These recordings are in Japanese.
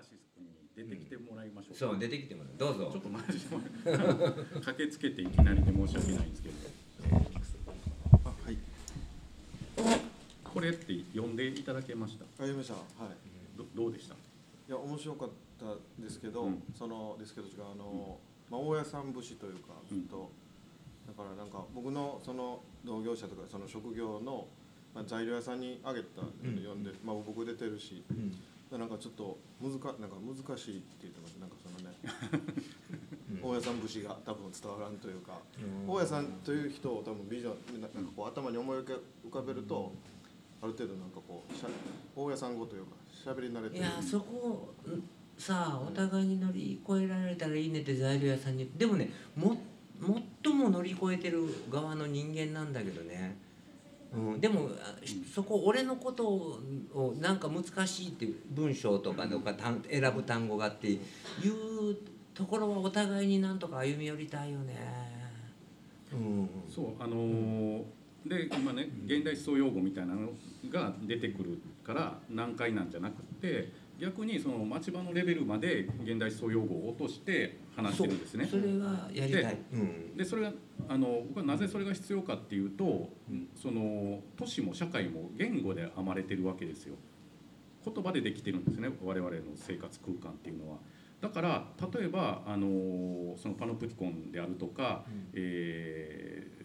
ラシス君に出てきてもらいましょう。か、そう出てきてもらう。どうぞ。ちょっとマジで駆けつけていきなりで申し訳ないんですけど。あはい。これって読んでいただけました？あ読みました。はい。どどうでした？いや面白かったですけど、うん。そのですけど違うあの、まあ、大家さん節というかずっと、だからなんか僕のその同業者とかその職業の、まあ、材料屋さんにあげたのを読んで、まあ、僕出てるしうんなんかちょっと難かなんか難しいって言ってます。なんかそのね 大家さん節が多分伝わらんというか、大家さんという人を多分ビジョンななんかこう頭に思い浮かべると、ある程度なんかこうしゃ大家さん語というか喋り慣れてる。いやそこさあお互いに乗り越えられたらいいねって材料屋さんにでもねも最も乗り越えてる側の人間なんだけどね、うん、でもあそこ俺のことをなんか難しいって文章とかとか単選ぶ単語がっていうところはお互いになんとか歩み寄りたいよね。うん、そうあのーで今ね現代思想用語みたいなのが出てくるから難解なんじゃなくて逆にその町場のレベルまで現代思想用語を落として話してるんですね。それはやりたい。うん。でそれがあの僕はなぜそれが必要かっていうとその都市も社会も言語で編まれてるわけですよ。言葉でできてるんですね我々の生活空間っていうのは。だから例えばあのそのパノプティコンであるとか、えー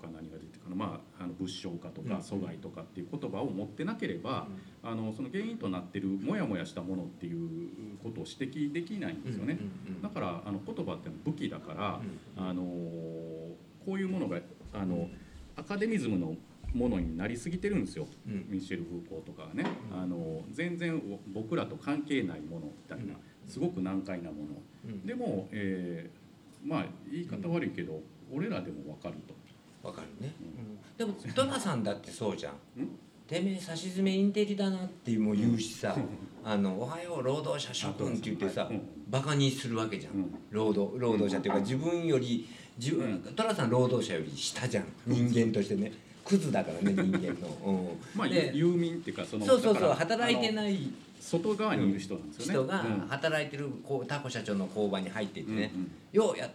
他何が出てくるかな、まあ、あの物証化とかうん。阻害とかっていう言葉を持ってなければ、あのその原因となってるモヤモヤしたものっていうことを指摘できないんですよね。うんうんだからあの言葉ってのは武器だから、うん。あのこういうものがあのアカデミズムのものになりすぎてるんですよ、うん。ミシェル・フーコーとかがね、うん。あの全然僕らと関係ないものみたいな、すごく難解なもの。うん。でも、えーまあ言い方悪いけど、俺らでも分かると。わかるね、うでもトナさんだってそうじゃん。ん？てめえ差し詰めインテリだなっても言うしさ「あのおはよう労働者諸君」って言ってさうん。バカにするわけじゃん、うん。労働労働者っていうか自分より自分トラさん労働者より下じゃん。人間としてね。クズだからね 人間の、うん、まあ、で遊民っていうかそのそうそうそうだから働いてない外側にいる人なんですよね。人がうん。働いてるこうタコ社長の工場に入っていってね、うんうんようや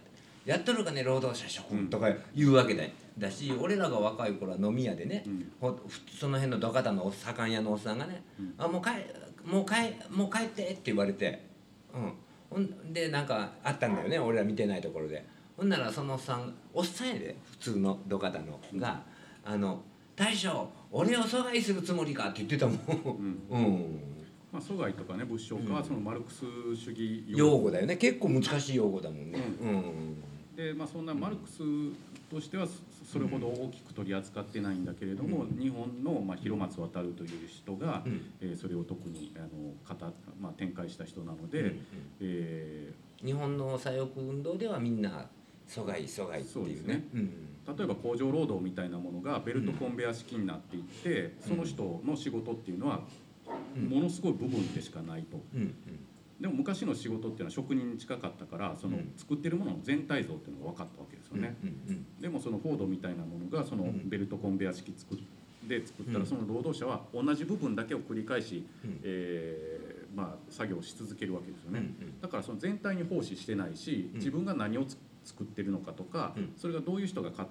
やっとるかね労働者諸君とか言うわけだよだし俺らが若い頃は飲み屋でね、うん。ほふその辺の土方のお盛ん屋のおっさんがね「うん。あもう帰もう帰もう帰って」って言われて、うん、ほんでなんかあったんだよね俺ら見てないところで。ほんならそのおっさんおっさんやで普通の土方のが「あの大将俺を阻害するつもりか」って言ってたもん。うん。うん。まあ、阻害とかね物証化はそのマルクス主義用語。だよね。結構難しい用語だもんね。うん。で、まあ、そんなマルクスとしてはそそれほど大きく取り扱ってないんだけれども、うん。日本の、まあ、広松渡るという人が、うん。えーそれを特にあの語、まあ、展開した人なので、うんうん。え日本の左翼運動ではみんな阻害阻害っていうね。ね。うんー例えば工場労働みたいなものがベルトコンベヤ式になっていって、その人の仕事っていうのはうん。ものすごい部分でしかないと。うんでも昔の仕事っていうのは職人に近かったからそのうん。作ってるものの全体像っていうのが分かったわけ。ですようんね。でもそのフォードみたいなものがそのうん。ベルトコンベヤ式作っで作ったうん。らその労働者は同じ部分だけを繰り返し、うん。えーまあ、作業をし続けるわけですよね、うんだからその全体に奉仕してないしうん。自分が何をつ作ってるのかとか、うん。それがどういう人が買っ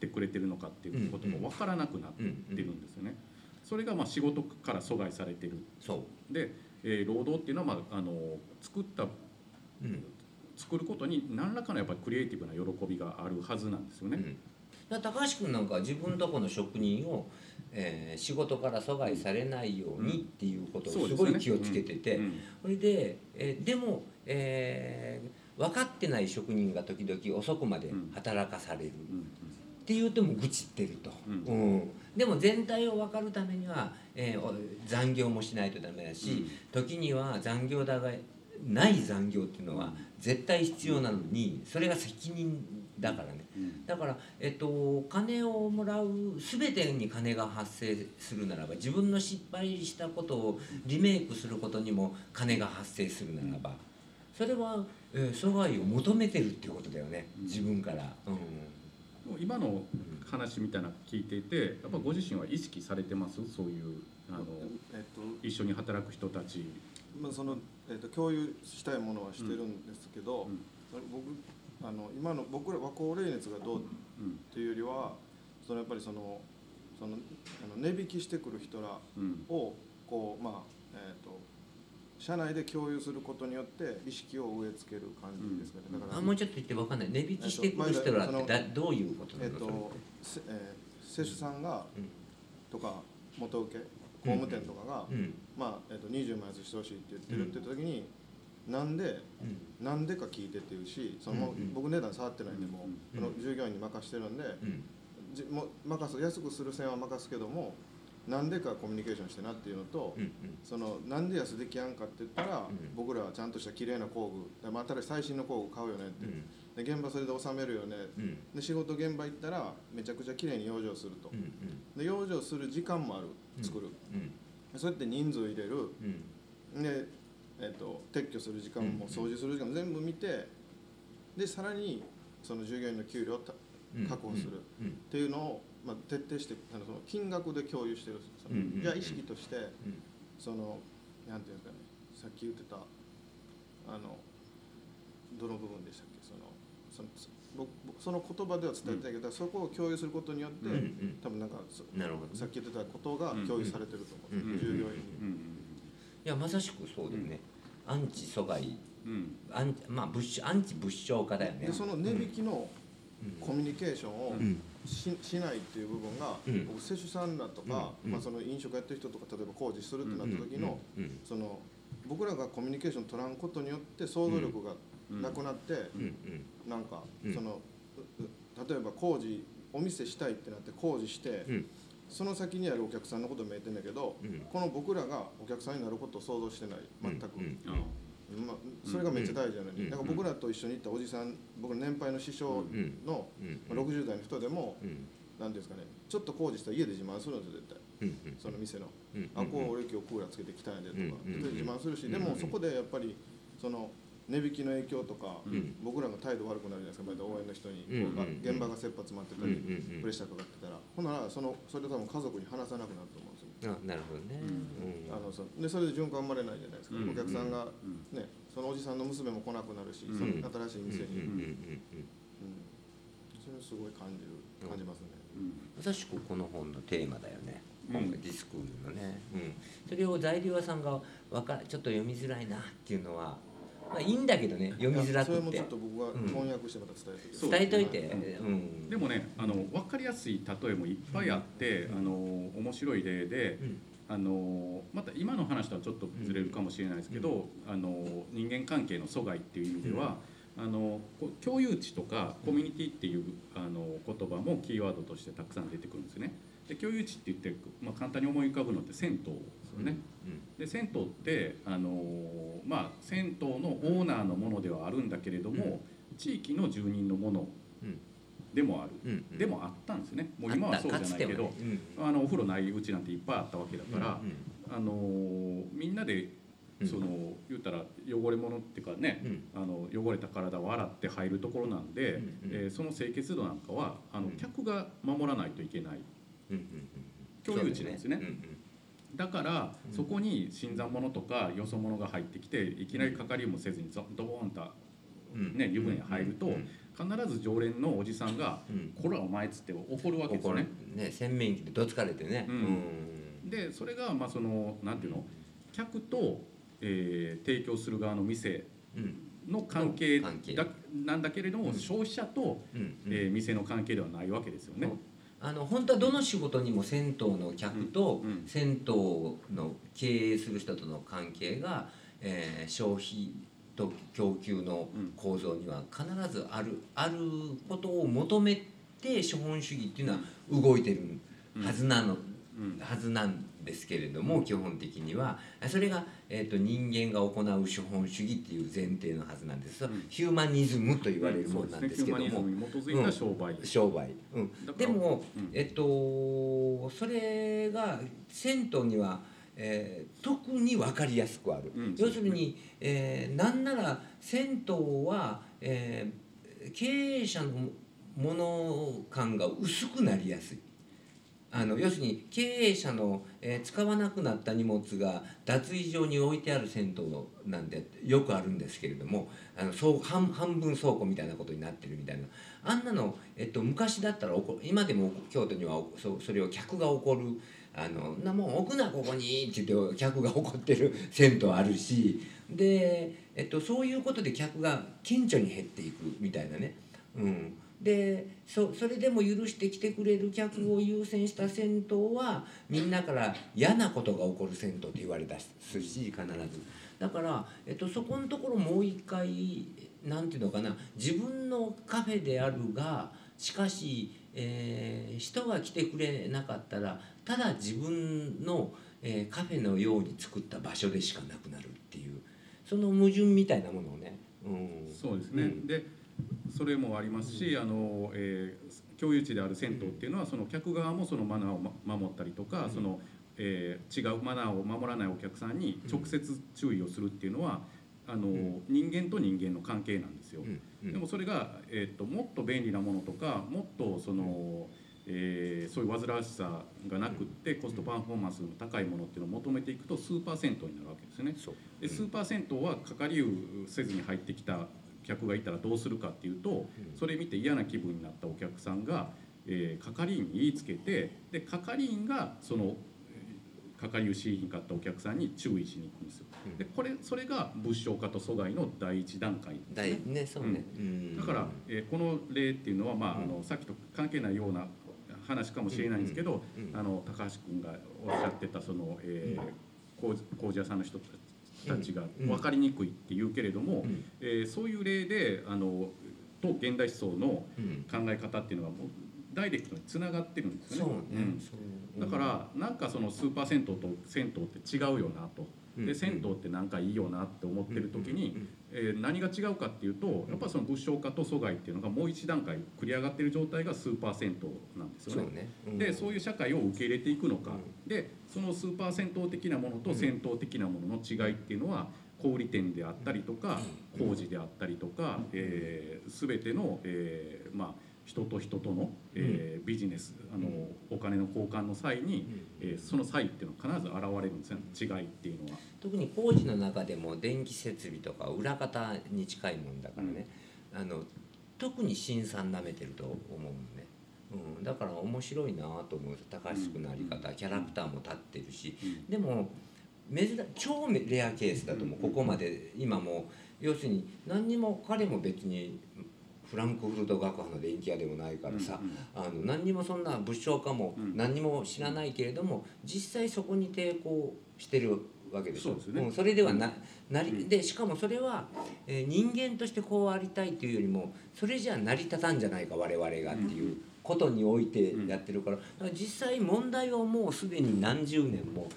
てくれてるのかっていうことが分からなくなってるんですよね。それがまあ仕事から阻害されてる。そう。で、えー労働っていうのは、まあ、あの作ったうん作ることに何らかのやっぱりクリエイティブな喜びがあるはずなんですよね。うん。高橋君なんかは自分とこの職人を、えー仕事から阻害されないようにっていうことをすごい気をつけてて、うん。それで、えーでも、えー分かってない職人が時々遅くまで働かされる、うん。って言うても愚痴ってると、うん。うん。でも全体を分かるためには、えーお残業もしないとダメだし、時には残業だがない残業っていうのは絶対必要なのにそれが責任だからね。うん。だから、えっと、お金をもらう全てに金が発生するならば自分の失敗したことをリメイクすることにも金が発生するならばそれは、えー阻害を求めてるっていうことだよねうん。自分から。うん。今の話みたいなの聞いていてやっぱご自身は意識されてます？そういうあのえっと一緒に働く人たち。まあそのえっと共有したいものはしてるんですけど、うん。それ僕あの今の僕ら和光冷熱がどううんっていうよりはそのやっぱりそのそのあの値引きしてくる人らうん。をこうまあえっ、と社内で共有することによって意識を植え付ける感じですかね、うん。だからあもうちょっと言ってわかんない。値引きしてくる人らってだどういうことなえっ、のそれとせえー、施主さんがうん。とか元請け工務店とかが、うん。まあえっと20万円してほしいって言ってるって言った時に、なんでうん。なんでか聞いてっていうしその、僕値段触ってないんでもう、の従業員に任してるんで、うん。じも任す安くする線は任すけどもなんでかコミュニケーションしてなっていうのと、うんそのなんで安できやんかって言ったら、ん。僕らはちゃんとした綺麗な工具でまあ、新しい最新の工具買うよねって、うんで現場それで収めるよね、うん。で仕事現場行ったらめちゃくちゃ綺麗に養生すると、うんで養生する時間もある作る、うんそうやって人数入れる。うん。で、えっと撤去する時間も掃除する時間も全部見てでさらにその従業員の給料を確保するうん。っていうのを、まあ、徹底してあのその金額で共有してるじゃあ意識としてうん。そのなんていうんですかね。さっき言ってたあのどの部分でしたっけ？そのその僕僕その言葉では伝えてないけど、そこを共有することによって、うんうん。多分なんかそなるほどさっき言ってたことが共有されてると思う、うんうん従業員に。うん。いやまさしくそうだよね。アンチ阻害。うん。アンまあ物アンチ物証化だよね。でその値引きのうん。コミュニケーションをうん。ししないっていう部分が、うん。僕施主さんらとか、うん。まあ、その飲食やってる人とか例えば工事するってなった時の、うん。その僕らがコミュニケーション取らんことによって想像力がうんなくなって、うんうん。なんかうん。その、例えば工事お店したいってなって工事して、うん。その先にあるお客さんのこと見えてんだけど、うん。この僕らがお客さんになることを想像してない。全く、うん。あまあ、それがめっちゃ大事なのに、うん。だから僕らと一緒に行ったおじさん僕の年配の師匠の、うん。まあ、60代の人でもうん。何ていうんですかねちょっと工事したら家で自慢するんですよ絶対。うん。その店の。うん。あこう俺今日クーラーつけてきたんやでとか、うん。で自慢するし、うん。でもそこでやっぱりその値引きの影響とか、うん。僕らが態度悪くなるじゃないですかまた応援の人に、うんこうあ現場が切羽詰まってたうんり、うん。プレッシャーかかってたら。ほんならそのそれ多分家族に話さなくなると思うんですよ。あなるほどね。うん。あのそでそれで循環生まれないじゃないですか、うん。お客さんが、うんね、そのおじさんの娘も来なくなるし、うん。その新しい店に、うんうんうんうん。うん。それをすごい感じる感じますね。うん。まさしくこの本のテーマだよね。うん。今回ディスクールのね、うん、それを材料屋さんがわかちょっと読みづらいなっていうのはまあいいんだけどね読みづらくて。それもちょっと僕が翻訳してまた伝えてくそう伝えといて、ううん。でもねあの分かりやすい例えもいっぱいあって、あの面白い例で、うん。あのまた今の話とはちょっとずれるかもしれないですけど、あの人間関係の阻害っていう意味では、あのこう共有値とかコミュニティっていうあの言葉もキーワードとしてたくさん出てくるんですよね。で共有値って言って、まあ、簡単に思い浮かぶのって銭湯よね。で銭湯ってあのまあ銭湯のオーナーのものではあるんだけれども、地域の住人のものうん。でもある、でもあったんですね。もう今はそうじゃないけど、あのお風呂ないうちなんていっぱいあったわけだから、あのみんなでうん。その、言ったら汚れ物っていうかね、うん。あの汚れた体を洗って入るところなんで、えーその清潔度なんかはあのうん。客が守らないといけない。共有値なんですねだから、うん。そこに新参者とかよそ者が入ってきていきなりかかりもせずにゾドボーンとね湯船に入るとうん。必ず常連のおじさんがうん「こらお前」っつって怒るわけですよね。ね洗面器でどつかれてね。うん。でそれがまあそのなんていうの客と、えー提供する側の店うん。の関係だなんだけれども、うん。消費者と、うえー店の関係ではないわけですよね。あの本当はどの仕事にも銭湯の客と銭湯の経営する人との関係が、えー消費と供給の構造には必ずあるあることを求めて資本主義っていうのは動いてるはずなの、うん。はずなんですけれども、基本的にはそれが、えー、と人間が行う資本主義っていう前提のはずなんです、ん。ヒューマニズムと言われるものなんですけども、ヒューマニズムに基づいた商売、商売、うん、でも、うん。えっとそれが銭湯には、えー特に分かりやすくある、うん。要するに、えーなんなら銭湯は、えー経営者のもの感が薄くなりやすい。あの要するに経営者の、えー使わなくなった荷物が脱衣場に置いてある銭湯なんてよくあるんですけれどもあのそう半半分倉庫みたいなことになってるみたいな。あんなの、えっと、昔だったら今でも京都にはそそれを客が怒るあのなもう置くなここにって言って客が怒ってる銭湯あるしで、えっと、そういうことで客が顕著に減っていくみたいなね。うんでそそれでも許してきてくれる客を優先した銭湯はみんなから嫌なことが起こる銭湯って言われたすし必ず。だから、えっと、そこのところもう一回なんていうのかな自分のカフェであるがしかし、えー人が来てくれなかったらただ自分の、えーカフェのように作った場所でしかなくなるっていうその矛盾みたいなものをね、うん、そうですね、うん。でそれもありますし、あのえー共有地である銭湯っていうのはその客側もそのマナーを、ま、守ったりとか、うん。そのえー違うマナーを守らないお客さんに直接注意をするっていうのは、あのん。人間と人間の関係なんですよ。うん。うん。でもそれが、えー、ともっと便利なものとかもっとその、えーそういう煩わしさがなくってコストパフォーマンスの高いものっていうのを求めていくとスーパー銭湯になるわけですよね。そう。でスーパー銭湯は係りせずに入ってきた客がいたらどうするかっていうとそれ見て嫌な気分になったお客さんが、えー係員に言いつけてで係員がそのえー係りをしにかったお客さんに注意しに行くんですよ。うん。でこれそれが物証化と阻害の第一段階ですだねいねそうね、うん。だから、えーこの例っていうのは、まあ、あのさっきと関係ないような話かもしれないんですけど、うん。うん。あの高橋君がおっしゃってたその、えー工事工事屋さんの人たちがうん。分かりにくいって言うけれども、うん。えーそういう例であのと現代思想のうん。考え方っていうのはもうダイレクトにつながってるんですよね。ね、うん。だからなんかそのスーパー銭湯と銭湯って違うよなと。うん。で銭湯ってなんかいいよなって思ってる時に、えー何が違うかっていうとやっぱその物証化と阻害っていうのがもう一段階繰り上がってる状態がスーパー銭湯なんですよね。ね、うん。でそういう社会を受け入れていくのか、うでそのスーパー銭湯的なものと銭湯的なものの違いっていうのは小売店であったりとか工事であったりとか、えー、全ての、えーまあ、人と人との、えービジネスあのお金の交換の際に、えーその際っていうのは必ず現れるんですね。違いっていうのは。特に工事の中でも電気設備とか裏方に近いもんだからね、あの特に辛酸なめてると思うのね、うん、だから面白いなと思う。高橋君のあり方、キャラクターも立ってるし、うん。でも珍超レアケースだと思う、ここまで。今も要するに何にも彼も別にフランクフルト学派の電気屋でもないからさ、うんうんあの何にもそんな物証かもうん。何にも知らないけれども、実際そこに抵抗してるわけでしょ。そね。んそれではななりうん。でしかもそれは、えー人間としてこうありたいというよりもそれじゃ成り立たんじゃないか我々がっていうことにおいてやってるから,、実際問題はもうすでに何十年も、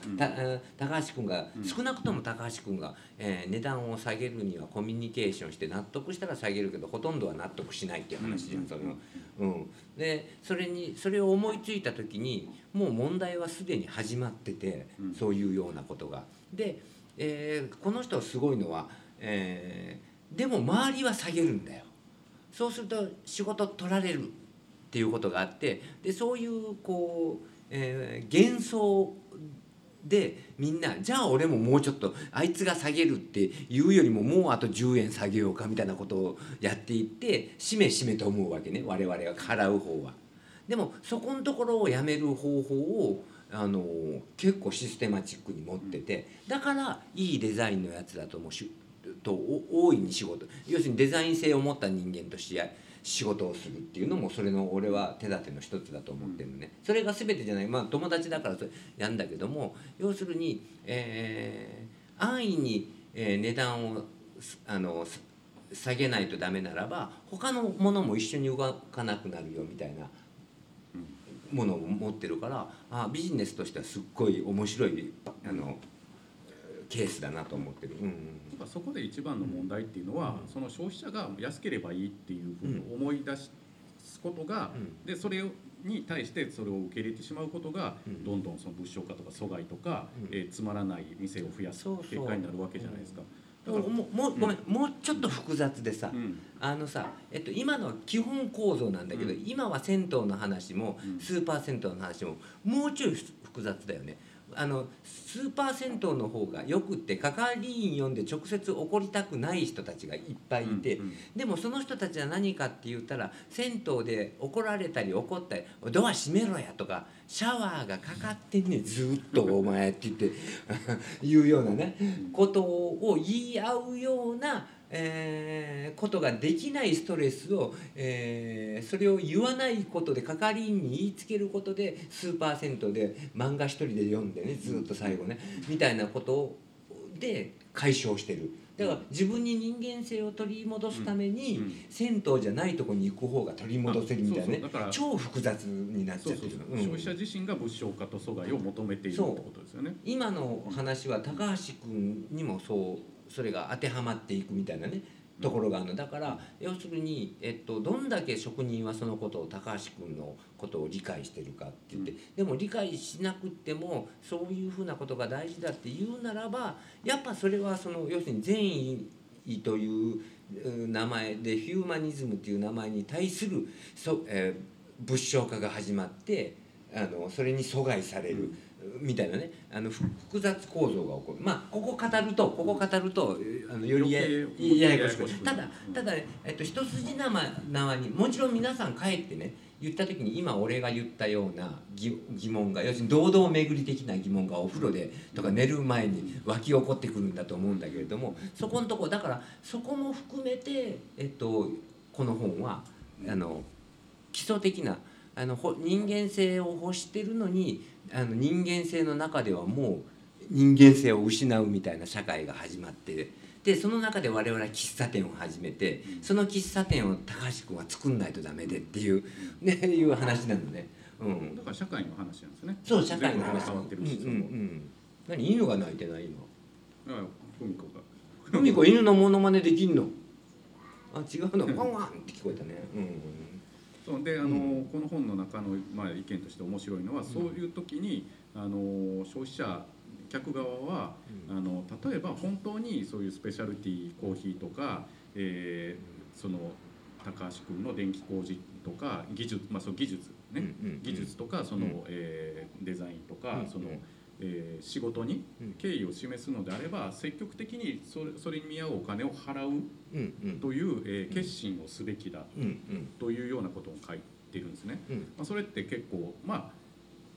高橋君が、うん。少なくとも高橋君が、えー値段を下げるにはコミュニケーションして納得したら下げるけどほとんどは納得しないっていう話じゃん、その。うん、でそれにそれを思いついた時にもう問題はすでに始まってて、うん。そういうようなことが。で、えーこの人すごいのは、えーでも周りは下げるんだよ。そうすると仕事取られるっていうことがあってでそういうこう、えー幻想でみんなじゃあ俺ももうちょっとあいつが下げるっていうよりももうあと10円下げようかみたいなことをやっていってしめしめと思うわけね我々は払う方は。でもそこのところをやめる方法をあの結構システマチックに持っててだからいいデザインのやつだともうしと大いに仕事要するにデザイン性を持った人間として仕事をするっていうのもそれの俺は手立ての一つだと思ってるのね。それが全てじゃない。まあ友達だからそれやんだけども要するに、えー安易に、えー値段をすあのす下げないとダメならば他のものも一緒に動かなくなるよみたいなものを持ってるからあビジネスとしてはすっごい面白いあのケースだなと思ってる。うんうんやっぱそこで一番の問題っていうのは、うん。その消費者が安ければいいっていうふうに思い出すことが、うん。でそれに対してそれを受け入れてしまうことが、うん。どんどんその物証化とか阻害とか、うん。えーつまらない店を増やす結果になるわけじゃないですか。もうもうごめん、もうちょっと複雑でさ、うん。あのさ、えっと、今のは基本構造なんだけど、うん。今は銭湯の話もうん。スーパー銭湯の話ももうちょい複雑だよね。あのスーパー銭湯の方がよくって係員呼んで直接怒りたくない人たちがいっぱいいて、うんでもその人たちは何かって言ったら銭湯で怒られたり怒ったり「ドア閉めろや」とか「シャワーがかかってんねんずっとお前」って言って 言うようなねことを言い合うような、えーことができないストレスを、えーそれを言わないことで係員に言いつけることでスーパー銭湯で漫画一人で読んでねずっと最後ねみたいなことで解消してる。だから自分に人間性を取り戻すために、うん。銭湯じゃないとこに行く方が取り戻せるみたいなね超複雑になっちゃってる消費者自身が物証化と阻害を求めているってことですよね。今の話は高橋君にもそうそれが当てはまっていくみたいなねところがあるの。だから要するに、えっと、どんだけ職人はそのことを高橋君のことを理解してるかって言って、でも理解しなくってもそういうふうなことが大事だって言うならばやっぱそれはその要するに善意といううん名前でヒューマニズムっていう名前に対するそ、えー物証化が始まってあのそれに阻害される。みたいなね。あのふ複雑構造が起こる。まあここ語るとここ語るとえあのよりやややこしくただただ、えっと、一筋縄縄にもちろん皆さん帰ってね言った時に今俺が言ったような疑疑問が要するに堂々巡り的な疑問がお風呂でとか寝る前に湧き起こってくるんだと思うんだけれどもそこのとこだからそこも含めて、えっと、この本はあの基礎的なあのほ人間性を欲してるのにあの人間性の中ではもう人間性を失うみたいな社会が始まってでその中で我々は喫茶店を始めてその喫茶店を高橋君は作んないとダメでっていう,、ね、いう話なのね。うん。だから社会の話なんですね。そう社会の話。うんうんうん、何犬が鳴いてない今あ文子が。ふみ子犬のモノマネできんの？あ違うの。ワンワンって聞こえたね。うんそうであの、この本の中の、まあ、意見として面白いのは、そういう時にあの消費者客側は、あの例えば本当にそういうスペシャルティーコーヒーとか、えーその高橋君の電気工事とか技術、まあ、その技術ね、うんうん技術とかその、うん。えーデザインとか、うんその、えー仕事にうん。敬意を示すのであれば積極的にそれそれに見合うお金を払ううんうんという、えー決心をすべきだというようなことを書いてるんですね。うん。まあ、それって結構まあ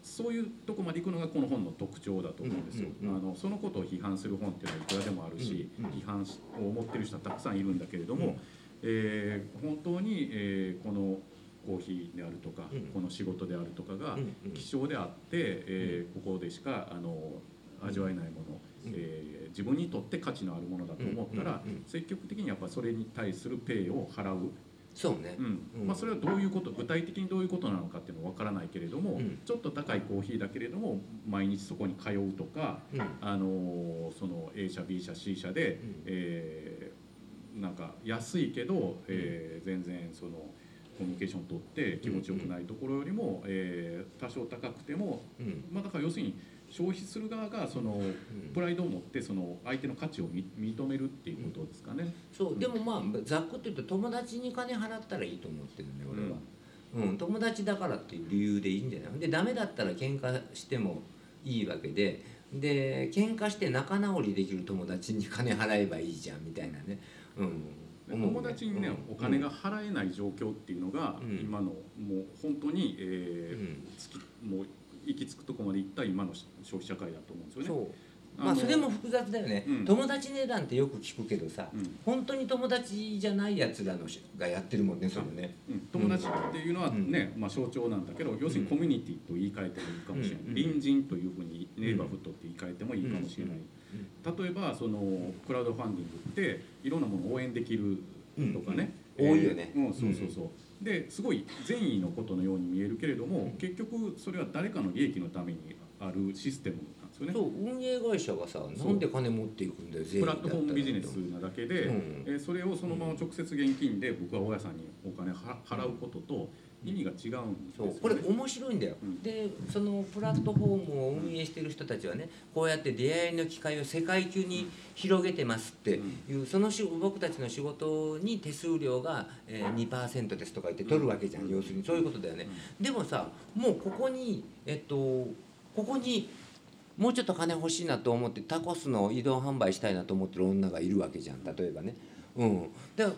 そういうとこまで行くのがこの本の特徴だと思うんですよ。あのそのことを批判する本っていうのはいくらでもあるし、批判しを持ってる人はたくさんいるんだけれども、うん。えー本当に、えーこのコーヒーであるとか、うん。この仕事であるとかが希少であって、えーここでしかあの味わえないもの、うん。えー自分にとって価値のあるものだと思ったら、積極的にやっぱそれに対するペイを払う。そうね。うん。うん。まあ、それはどういうこと具体的にどういうことなのかっていうのは分からないけれども、うん。ちょっと高いコーヒーだけれども毎日そこに通うとか、うん。あのーその A 社 B 社 C 社で、うん。えーなんか安いけど、えー全然そのコミュニケーション取って気持ちよくないところよりも、えー多少高くても、うん。まあ、だから要するに消費する側がそのプライドを持ってその相手の価値をみ認めるっていうことですかね。そうでもまあざっくと言うと友達に金払ったらいいと思ってるね俺は、うん。友達だからっていう理由でいいんじゃない？でダメだったら喧嘩してもいいわけで。で喧嘩して仲直りできる友達に金払えばいいじゃんみたいなね、うん、友達にね、うん。お金が払えない状況っていうのが、うん。今のもう本当に、えーうん。もう行き着くとこまでいった今の消費社会だと思うんですよね。まあそれも複雑だよね、うん。友達値段ってよく聞くけどさ、うん。本当に友達じゃないやつらのしがやってるもんねそれね。うん。友達っていうのはね、まあ、象徴なんだけど要するにコミュニティと言い換えてもいいかもしれない、うん。隣人というふうにネイバーフットって言い換えてもいいかもしれない、例えばそのクラウドファンディングっていろんなものを応援できるとかね、多いよね。えーうん、そうそうそう、ですごい善意のことのように見えるけれども、うん。結局それは誰かの利益のためにあるシステムなんですよね。そう運営会社がさなんで金持っていくんだよプラットフォームビジネスなだけで、うん。えーそれをそのまま直接現金で僕は大家さんにお金は払うことと意味が違うんですよ、ね、これ面白いんだよ、うん。でそのプラットフォームを運営してる人たちはねこうやって出会いの機会を世界級に広げてますっていう、そのし僕たちの仕事に手数料が、えー、2%ですとか言って取るわけじゃん、要するに。そういうことだよね、でもさもうここにえっとここにもうちょっと金欲しいなと思ってタコスの移動販売したいなと思ってる女がいるわけじゃん例えばね。うん、だから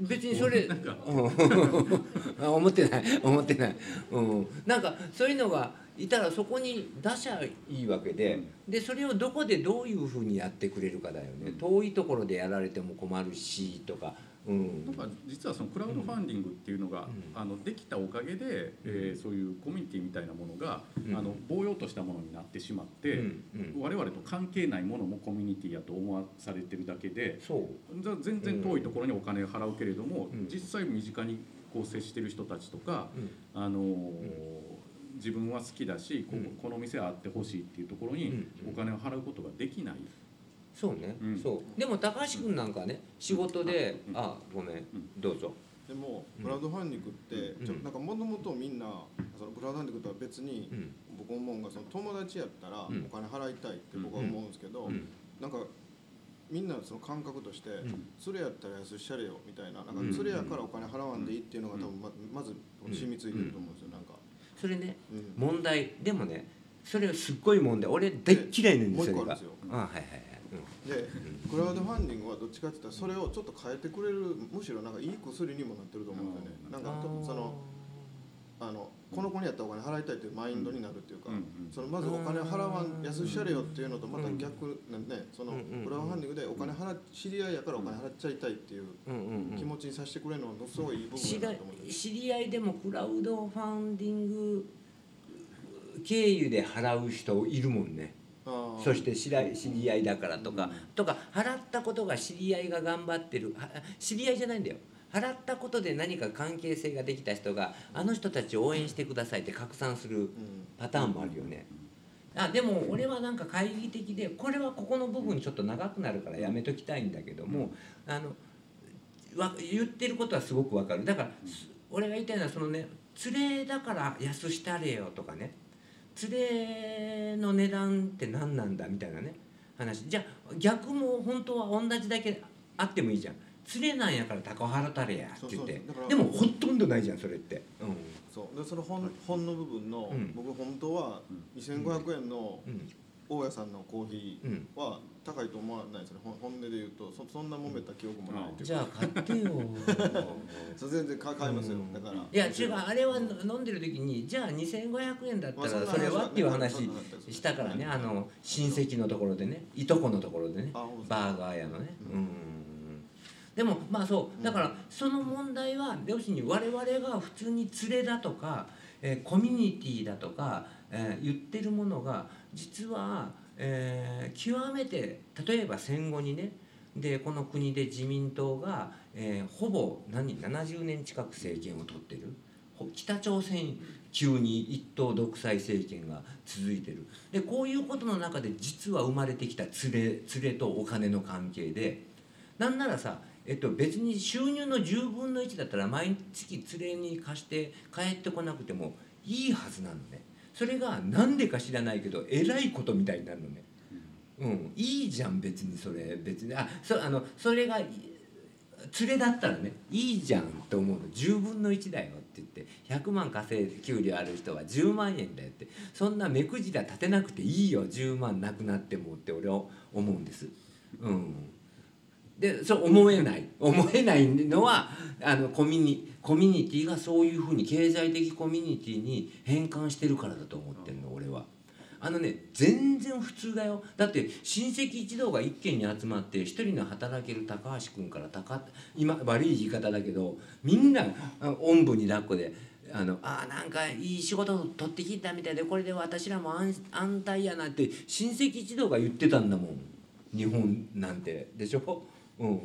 別にそれ、うん、思ってない。思ってない、うん、なんかそういうのがいたらそこに出しゃいいわけで、でそれをどこでどういうふうにやってくれるかだよね、遠いところでやられても困るしとか。うん。なんか実はそのクラウドファンディングっていうのが、あのできたおかげで、えーそういうコミュニティみたいなものが、うん。あの棒用としたものになってしまって、うん。うん。我々と関係ないものもコミュニティやと思わされてるだけで全然遠いところにお金を払うけれども、うん。実際身近にこう接してる人たちとか、うん。あのー自分は好きだしこうん。この店はあってほしいっていうところにうん。お金を払うことができない。そうね、うん。そう。でも高橋君なんかね仕事で、うん。あごめん。どうぞ。でもうん。クラウドファンディングってうん。ちょなんかもともとみんなそのクラウドファンディングとは別にうん。僕思うのがその友達やったらおうん。金払いたいって僕は思うんですけどうん。なんかみんなその感覚としてん。連れやったら安しゃれよみたいななんかうん。連れやからお金払わんでいいっていうのが多分ままず染みついてると思うんですよなんか。それねうん。問題でもねそれすっごい問題。俺大っ嫌いなんですよもう一個あるんですよ。あはいはいはい、でクラウドファンディングはどっちかって言ったらそれをちょっと変えてくれるむしろなんかいい薬にもなってると思うんですよね。うん。なんかそのあのこの子にやったらお金払いたいというマインドになるっていうか、そのまずお金払わん安しゃれよっていうのとまた逆なんねそのクラウドファンディングでお金払っ知り合いやからお金払っちゃいたいっていう気持ちにさせてくれるのはものすごいいい部分だなと思知り合いでもクラウドファンディング経由で払う人いるもんねそして知り合い知り合いだからとか、うん。とか払ったことが知り合いが頑張ってる。は知り合いじゃないんだよ。払ったことで何か関係性ができた人があの人たちを応援してくださいって拡散するうん。パターンもあるよね。あでも俺はなんか懐疑的でこれはここの部分ちょっと長くなるからやめときたいんだけどもあのわ言ってることはすごくわかる。だからす俺が言いたいのはそのね連れだから安したれよとかね連れの値段って何なんだ？みたいなね話。じゃあ逆も本当は同じだけあってもいいじゃん連れなんやから高払ったれやって言って。でもほとんどないじゃんそれって。うん。そう。でその本本の部分の、うん。僕本当は2500円のうん。大家さんのコーヒーうん。は高いと思わないですね。本音で言うとそそんな揉めた記憶もないじゃあ買ってよ。そう全然買買いますよ、うん。だからいや違うあれは飲んでる時にじゃあ2500円だったらまあそれはっていう話したからね。あの親戚のところでねいとこのところでねバーガー屋のね。ううん。んでもまあそう。だからその問題は要するに我々が普通に連れだとか、えーコミュニティだとか、えー言ってるものが実は、えー極めて例えば戦後にねでこの国で自民党が、えーほぼ何70年近く政権を取ってる。北朝鮮急に一党独裁政権が続いてる。でこういうことの中で実は生まれてきた連れ連れとお金の関係で。なんならさ、えっと、別に収入の10分の1だったら毎月連れに貸して帰ってこなくてもいいはずなのね。それが何でか知らないけどえらいことみたいになるのね。うん、いいじゃん別にそれ別に。あそあのそれが連れだったらねいいじゃんって思うの。10分の1だよって言って。100万稼いで給料ある人は10万円だよって。そんな目くじら立てなくていいよ。10万なくなってもって俺は思うんです。うん。でそう思えない。思えないのはあのコミュニコミュニティがそういうふうに経済的コミュニティに変換してるからだと思ってんの俺は。あのね全然普通だよ。だって親戚一同が一軒に集まって一人の働ける高橋君から高今悪い言い方だけどみんなあおんぶに抱っこであのあなんかいい仕事取ってきたみたいでこれで私らも安安泰やなって親戚一同が言ってたんだもん。日本なんて。でしょ？うん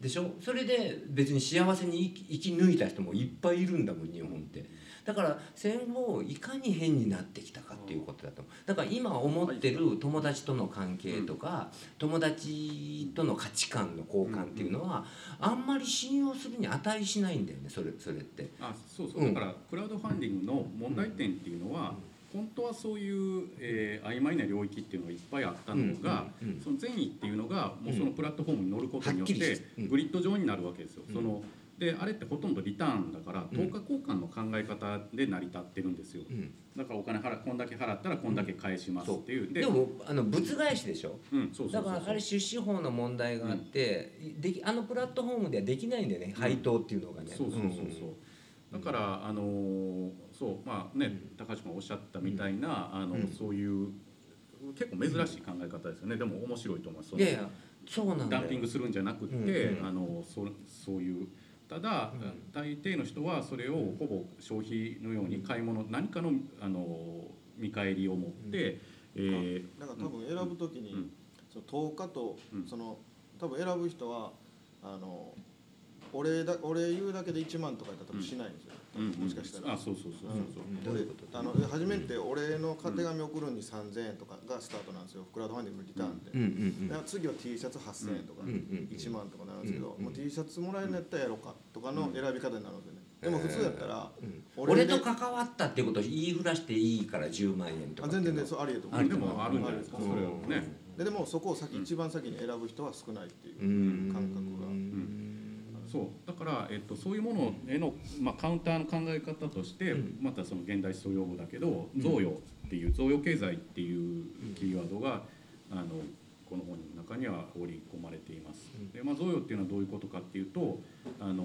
でしょ？それで別に幸せに生き抜いた人もいっぱいいるんだもん日本って。だから戦後いかに変になってきたかっていうことだと思う。だから今思ってる友達との関係とか友達との価値観の交換っていうのはあんまり信用するに値しないんだよねそれそれって。あそうそう。だからクラウドファンディングの問題点っていうのは、本当はそういう、えー曖昧な領域っていうのがいっぱいあったのが、うんうんうんその善意っていうのがもうそのプラットフォームに乗ることによってグリッド上になるわけですよ。うん。そのであれってほとんどリターンだからうん。等価交換の考え方で成り立ってるんですよ。うん。だからお金払こんだけ払ったらこんだけ返しますっていう。で。もあの物返しでしょ？うん、そうそうだからあれ出資法の問題があって、できあのプラットフォームではできないんだよね、配当っていうのがね。そうそうそうそう。だからあのーそうまあね、高橋君がおっしゃったみたいな、あのうん。そういう結構珍しい考え方ですよね。でも面白いと思います。いやいやそうなんダンピングするんじゃなくって、うんうんあのそそういう。ただ、うん。大抵の人はそれをほぼ消費のように買い物何かのあの見返りを持って、えーなんか多分選ぶ時に、うん。その10日と、うん。その多分選ぶ人はあのお礼だお礼言うだけで1万とかやったら多分しないんですよ、うんうん。もしかしたら。あそうそうそうそう。そう、の初めてお礼の手紙送るに3000円とかがスタートなんですよ。クラウドファンディングのリターンで、うんうんだから次は T シャツ8000円とか、うんうん1万とかなるんですけど、うんもう T シャツもらえるんやったらやろうかとかの選び方になるんですよね、でも普通やったら、うん。俺と関わったっていうことを言いふらしていいから10万円とかあ全然ねそうありやと思う。ありでもあるんじゃないですか、うんそれはね、ででもそこを先、一番先に選ぶ人は少ないっていううん。感覚が、そう。だから、えっと、そういうものへの、まあ、カウンターの考え方として、うん。またその現代思想用語だけどうん。贈与っていう贈与経済っていうキーワードがあのこの本の中には織り込まれています。うん。でまあ、贈与っていうのはどういうことかっていうとあの、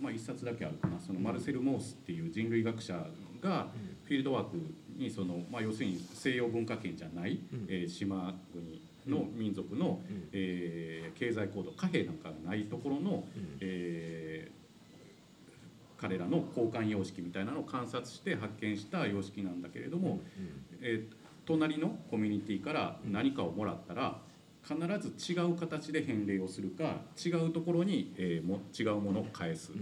まあ、一冊だけあるかな。そのマルセル・モースっていう人類学者がフィールドワークにその、まあ、要するに西洋文化圏じゃない、うん。えー島国の民族の、うん。えー経済行動貨幣なんかがないところのうん。えー彼らの交換様式みたいなのを観察して発見した様式なんだけれども、えー隣のコミュニティから何かをもらったら必ず違う形で返礼をするか違うところに、えーも違うものを返す。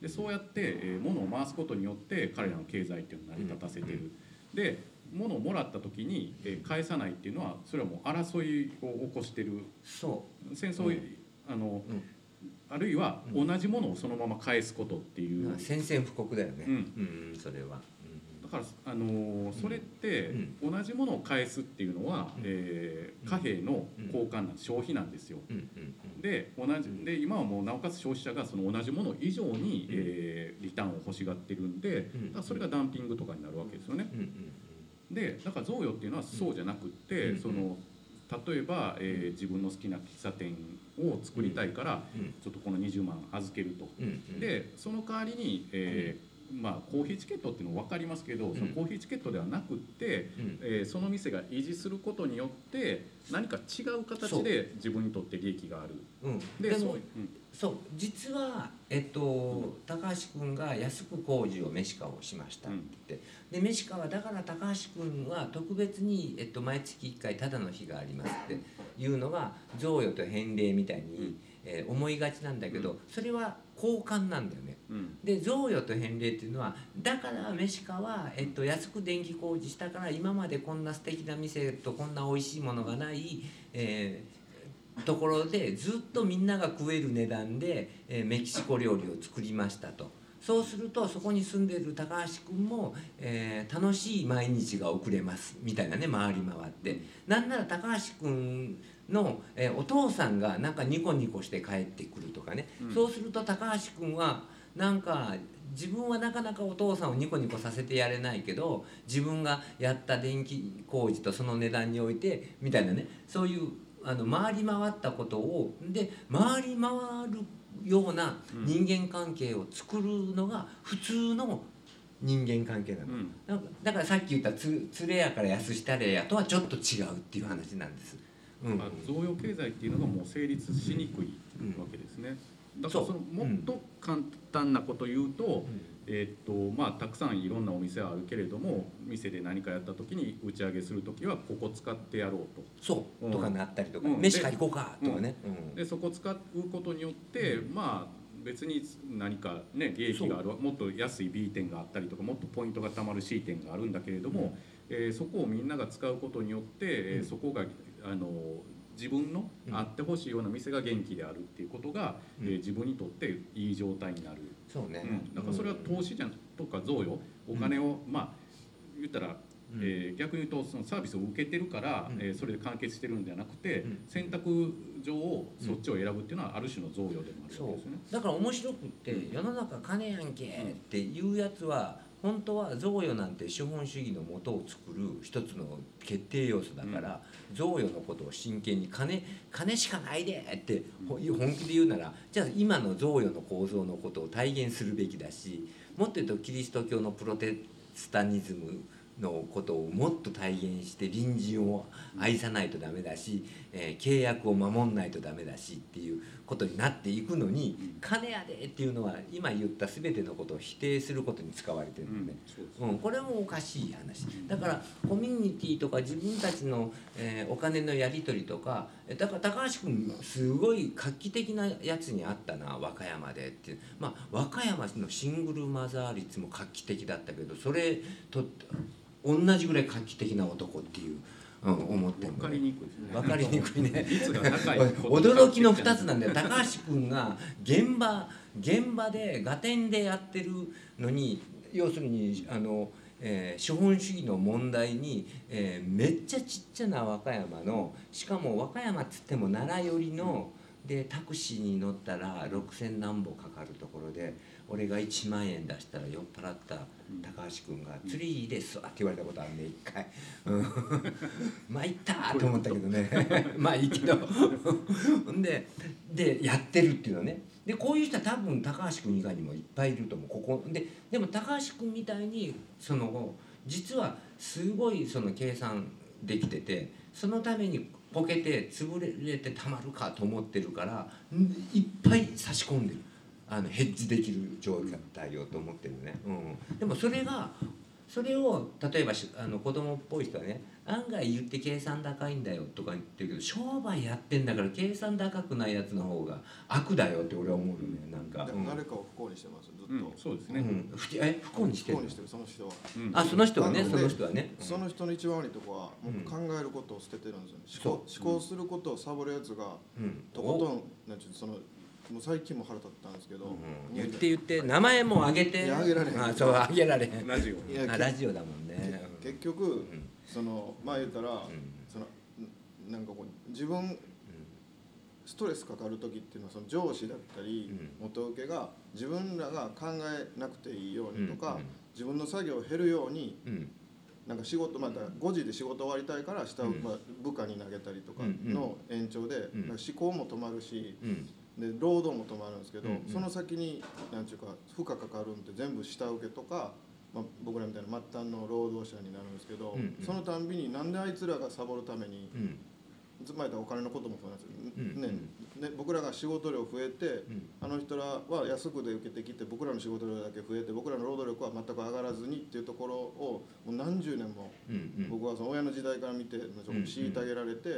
でそうやって、えー物を回すことによって彼らの経済っていうのを成り立たせてる。で物をもらった時に、えー返さないっていうのはそれはもう争いを起こしてる。そ戦争、うん。あのうん。あるいはうん。同じものをそのまま返すことっていう。う、宣戦布告だよね。うん。うんそれは。だから、あのーそれって同じものを返すっていうのは、うん。えー貨幣の交換なん消費なんですよ。うん。うん。うん。で同じで今はもうなおかつ消費者がその同じもの以上に、えーリターンを欲しがってるんで、うんだそれがダンピングとかになるわけですよね。でだから贈与っていうのはそうじゃなくって、うん。その例えば、えー自分の好きな喫茶店を作りたいから、うん。ちょっとこの20万預けると。うん。うん。でその代わりに、えーまあ、コーヒーチケットっていうのは分かりますけど、そのコーヒーチケットではなくって、うん。えーその店が維持することによって何か違う形で自分にとって利益がある。うん。でそうでもそう。実は、えっと、高橋君が安く工事をメシカをしましたって言って、でメシカはだから高橋君は特別に、えっと、毎月1回ただの日がありますっていうのが贈与と返礼みたいに、えー思いがちなんだけどそれは交換なんだよね。うんうんで贈与と返礼っていうのはだからメシカは、えっと、安く電気工事したから今までこんな素敵な店とこんな美味しいものがない、えーところでずっとみんなが食える値段で、えーメキシコ料理を作りましたと。そうするとそこに住んでる高橋君も、えー楽しい毎日が送れますみたいなね回り回ってなんなら高橋君の、えーお父さんがなんかニコニコして帰ってくるとかね、うん。そうすると高橋君はなんか自分はなかなかお父さんをニコニコさせてやれないけど自分がやった電気工事とその値段においてみたいなね。そういうあの回り回ったことをで回り回るような人間関係を作るのが普通の人間関係なの。うん。だからさっき言ったつ「つれやから安したれや」とはちょっと違うっていう話なんです。うん。まあ贈与経済っていうのがもう成立しにくいわけですね。だからそのもっと簡単なこと言うと、えーっとまあ、たくさんいろんなお店はあるけれども店で何かやった時に打ち上げする時はここ使ってやろうと。そう、うん。とかなったりとか、うん。飯行こうかとかね、うん。でそこ使うことによって、まあ別に何かね利益があるもっと安い B 店があったりとかもっとポイントがたまる C 店があるんだけれども、えーそこをみんなが使うことによって、えーうん。そこがあの自分のうん。あってほしいような店が元気であるっていうことが、うん。えー自分にとっていい状態になる、そうね、うん、だからそれは投資じゃんとか贈与お金を、まあ言ったらうん。えー逆に言うとそのサービスを受けてるから、うん。えーそれで完結してるんじゃなくて、うん。選択上をそっちを選ぶっていうのはある種の贈与でもあるわけですよね。だから面白くって世の中金やんけっていうやつは本当は贈与なんて資本主義のもとを作る一つの決定要素だから、贈与のことを真剣に金金しかないでってほ本気で言うならじゃあ今の贈与の構造のことを体現するべきだしもっと言うとキリスト教のプロテスタニズムのことをもっと体現して隣人を愛さないとダメだし、えー契約を守んないとダメだしっていうことになっていくのにうん。金やでっていうのは今言った全てのことを否定することに使われてるのです。うん、これもおかしい話。だからコミュニティとか自分たちの、えーお金のやり取りとかえだから高橋君すごい画期的なやつにあったな和歌山でっていう。まあ和歌山のシングルマザー率も画期的だったけどそれと同じぐらい画期的な男っていう、うん、思ってる分かりにくいですね。分かりにくいね。驚きの2つなんだよ。高橋君が現場現場でガテンでやってるのに要するにあの、えー資本主義の問題に、えーめっちゃちっちゃな和歌山のしかも和歌山っつっても奈良寄りの、でタクシーに乗ったら6,000何歩かかるところで俺が1万円出したら酔っ払った高橋君が「釣りいいですわ」って言われたことあるね一回。うん。まあいったーと思ったけどね。まあいいけどででやってるっていうのね。でこういう人は多分高橋君以外にもいっぱいいると思う。ここででも高橋君みたいにその実はすごいその計算できててそのためにポケて潰れてたまるかと思ってるからんいっぱい差し込んでるあのヘッジできる状態をと思ってるね、うん、でもそれがそれを例えばしあの子供っぽい人はね案外言って計算高いんだよとか言ってるけど商売やってんだから計算高くないやつの方が悪だよって俺は思うよねなんか、うん。誰かを不幸にしてますずっと、うん、そうですね。うん、ふちえ不幸にしてる不幸にしてるその人は。うん。あその人はねその人はね、その人の一番悪いとこはもう考えることを捨ててるんですよね。思考思考することをサボるやつがうん。とことんなんちゅうそのもう最近も腹立ったんですけど、うん言って言って名前も挙げて。いや挙げられへん。あそう挙げられへん。ラジオ。いやあラジオだもんね。け結局、うん。そのまあ言ったら、うん。そのんなんかこう自分ストレスかかる時っていうのはその上司だったり、元請けが自分らが考えなくていいようにとか、うん自分の作業を減るようになんか仕事また5時で仕事終わりたいから下を、うん。まあ、部下に投げたりとかの延長で、思考も止まるしうんで労働も止まるんですけど、うんうん。その先になんていうか負荷かかるんで全部下請けとか、まあ、僕らみたいな末端の労働者になるんですけど、うんうん。そのたんびになんであいつらがサボるためにうんつまりお金のこともそうなんですよ、うん。ね。で僕らが仕事量増えて、うん。あの人らは安くで受けてきて僕らの仕事量だけ増えて僕らの労働力は全く上がらずにっていうところをもう何十年も僕はその親の時代から見て虐げられて、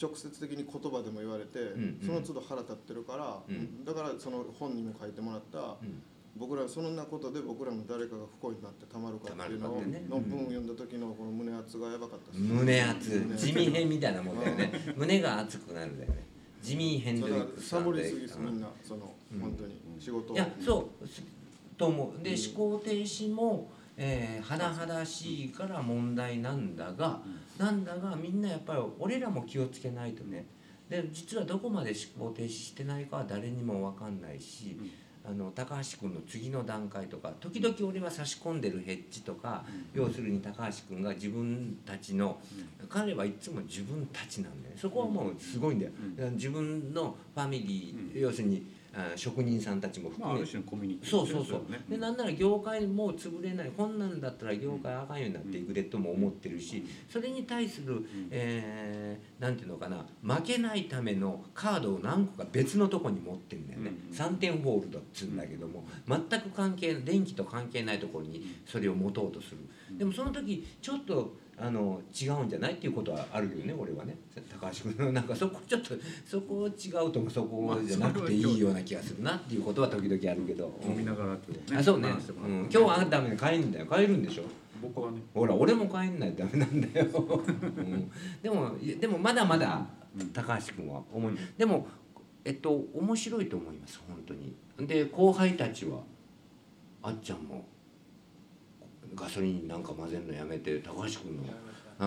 直接的に言葉でも言われて、その都度腹立ってるから、うん。だからその本にも書いてもらった、うん僕らそんなことで僕らも誰かが不幸になってたまるかっていうのをね。の文を読んだ時のこの胸圧がやばかった胸熱。胸地味編みたいなもんだよね。胸が熱くなるんだよね。地味編でサボりすぎですみんなその、うん本当に仕事を。いやそうすと思う。で思考停止も、えー、甚だしいから問題なんだが、なんだがみんなやっぱり俺らも気をつけないとね。で実はどこまで思考停止してないかは誰にも分かんないし、あの高橋君の次の段階とか時々俺は差し込んでるヘッジとか、要するに高橋君が自分たちの、彼はいつも自分たちなんだよね。そこはもうすごいんだよ、うん。自分のファミリー、うん。要するにあ職人さんたちもまあ、あ含める種のコミュニティそうそうそう。ね。でなんなら業界もう潰れないこんなんだったら業界あかんようになっていくでとも思ってるしそれに対する、えーなんていうのかな負けないためのカードを何個か別のとこに持ってるんだよね、うん3点ホールドっつうんだけども全く関係電気と関係ないところにそれを持とうとする。でもその時ちょっとあの違うんじゃないっていうことはあるよね俺はね。高橋君のなんかそこちょっとそこ違うとかそこじゃなくていいような気がするなっていうことは時々あるけど、飲みながら今日ね。あそうね、うん、今日はダメで帰るんだよ。帰るんでしょ。僕はね。ほら俺も帰んないとダメなんだよ、うん、でもでもまだまだ高橋君は思いでもえっと面白いと思います本当に。で後輩たちはあっちゃんもガソリンなんか混ぜるのやめて高橋君の。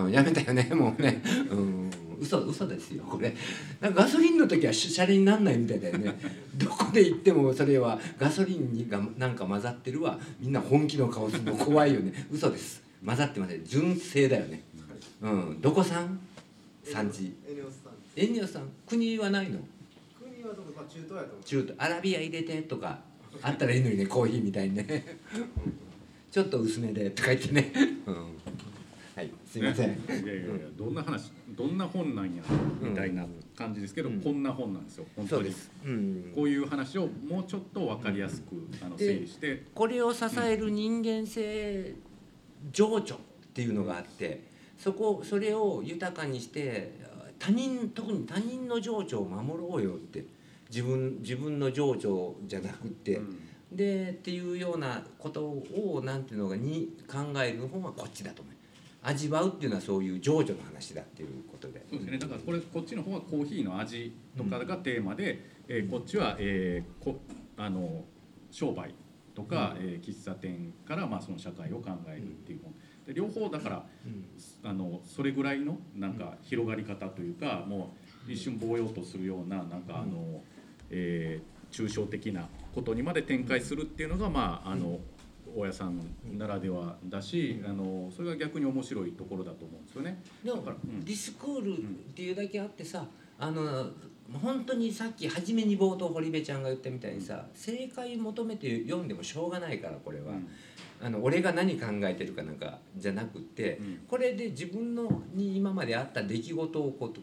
うん、やめたよね もうね。うん。嘘嘘ですよこれ。なんかガソリンの時はシャレになんないみたいだよね。どこで行ってもそれはガソリンにがなんか混ざってるわ。みんな本気の顔するの怖いよね。嘘です。混ざってません。純正だよね。うん。どこさん？産地エネオスさんエニオさん。国はないの？国はどこまあ中東やと思う。中途アラビア入れてとかあったらいいのにねコーヒーみたいにね ちょっと薄めでとか言ってね、うん、はいすいません、いやいやいやどんな話どんな本なんやみたいな感じですけど、うん。こんな本なんですよ本当に。そうです、うん、こういう話をもうちょっと分かりやすく、あので整理して。これを支える人間性情緒っていうのがあってそこそれを豊かにして他人特に他人の情緒を守ろうよって自分自分の情緒じゃなくって、うんでっていうようなことをなんていうのがに考える方がこっちだと思う。味わうっていうのはそういう情緒の話だっていうことで。そうですね。だからこれこっちの方はコーヒーの味とかがテーマで、えーこっちは、えーこあの商売とか、えー喫茶店から、まあ、その社会を考えるっていう本で両方だからうん。あのそれぐらいのなんか広がり方というかもう一瞬ぼうようとするようななんかあの、えー抽象的なことにまで展開するっていうのがまああの大家さんならではだしあのそれが逆に面白いところだと思うんですよね。でもだからうん。ディスクールっていうだけあってさあの本当にさっき初めに冒頭堀部ちゃんが言ったみたいにさ正解求めて読んでもしょうがないからこれは、うん。あの俺が何考えてるかなんかじゃなくって、うん。これで自分のに今まであった出来事をこう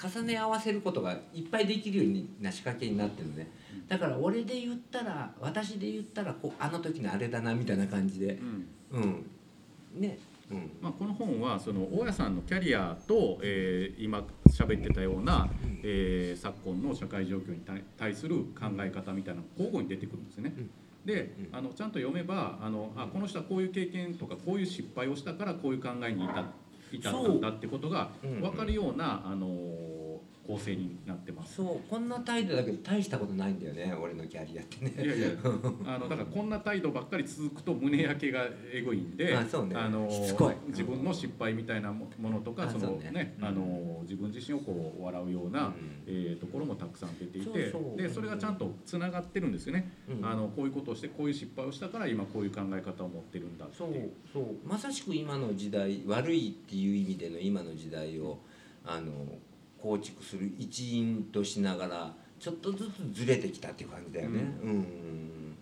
重ね合わせることがいっぱいできるようにな仕掛けになってるのねだから俺で言ったら私で言ったらこうあの時のあれだなみたいな感じで。うん。うん。ね。うん。まあ、この本はその大家さんのキャリアと、えー今喋ってたような、えー昨今の社会状況に対対する考え方みたいな交互に出てくるんですね。でうん。あのちゃんと読めばあのあこの人はこういう経験とかこういう失敗をしたからこういう考えに至ったんだってことがう。ん分かるような、あの構成になってます。そうこんな態度だけど大したことないんだよね俺のキャリアってね。いやいや あのだからこんな態度ばっかり続くと胸焼けがエゴいんであそうね。のしつこい。自分の失敗みたいなもものとかあその自分自身をこう笑うような、うん。えーところもたくさん出ていてそでそれがちゃんとつながってるんですよね、うん。あのこういうことをしてこういう失敗をしたから今こういう考え方を持ってるんだって。いう。そう。まさしく今の時代悪いっていう意味での今の時代をあの構築する一因としながらちょっとずつずれてきたっていう感じだよね。うん。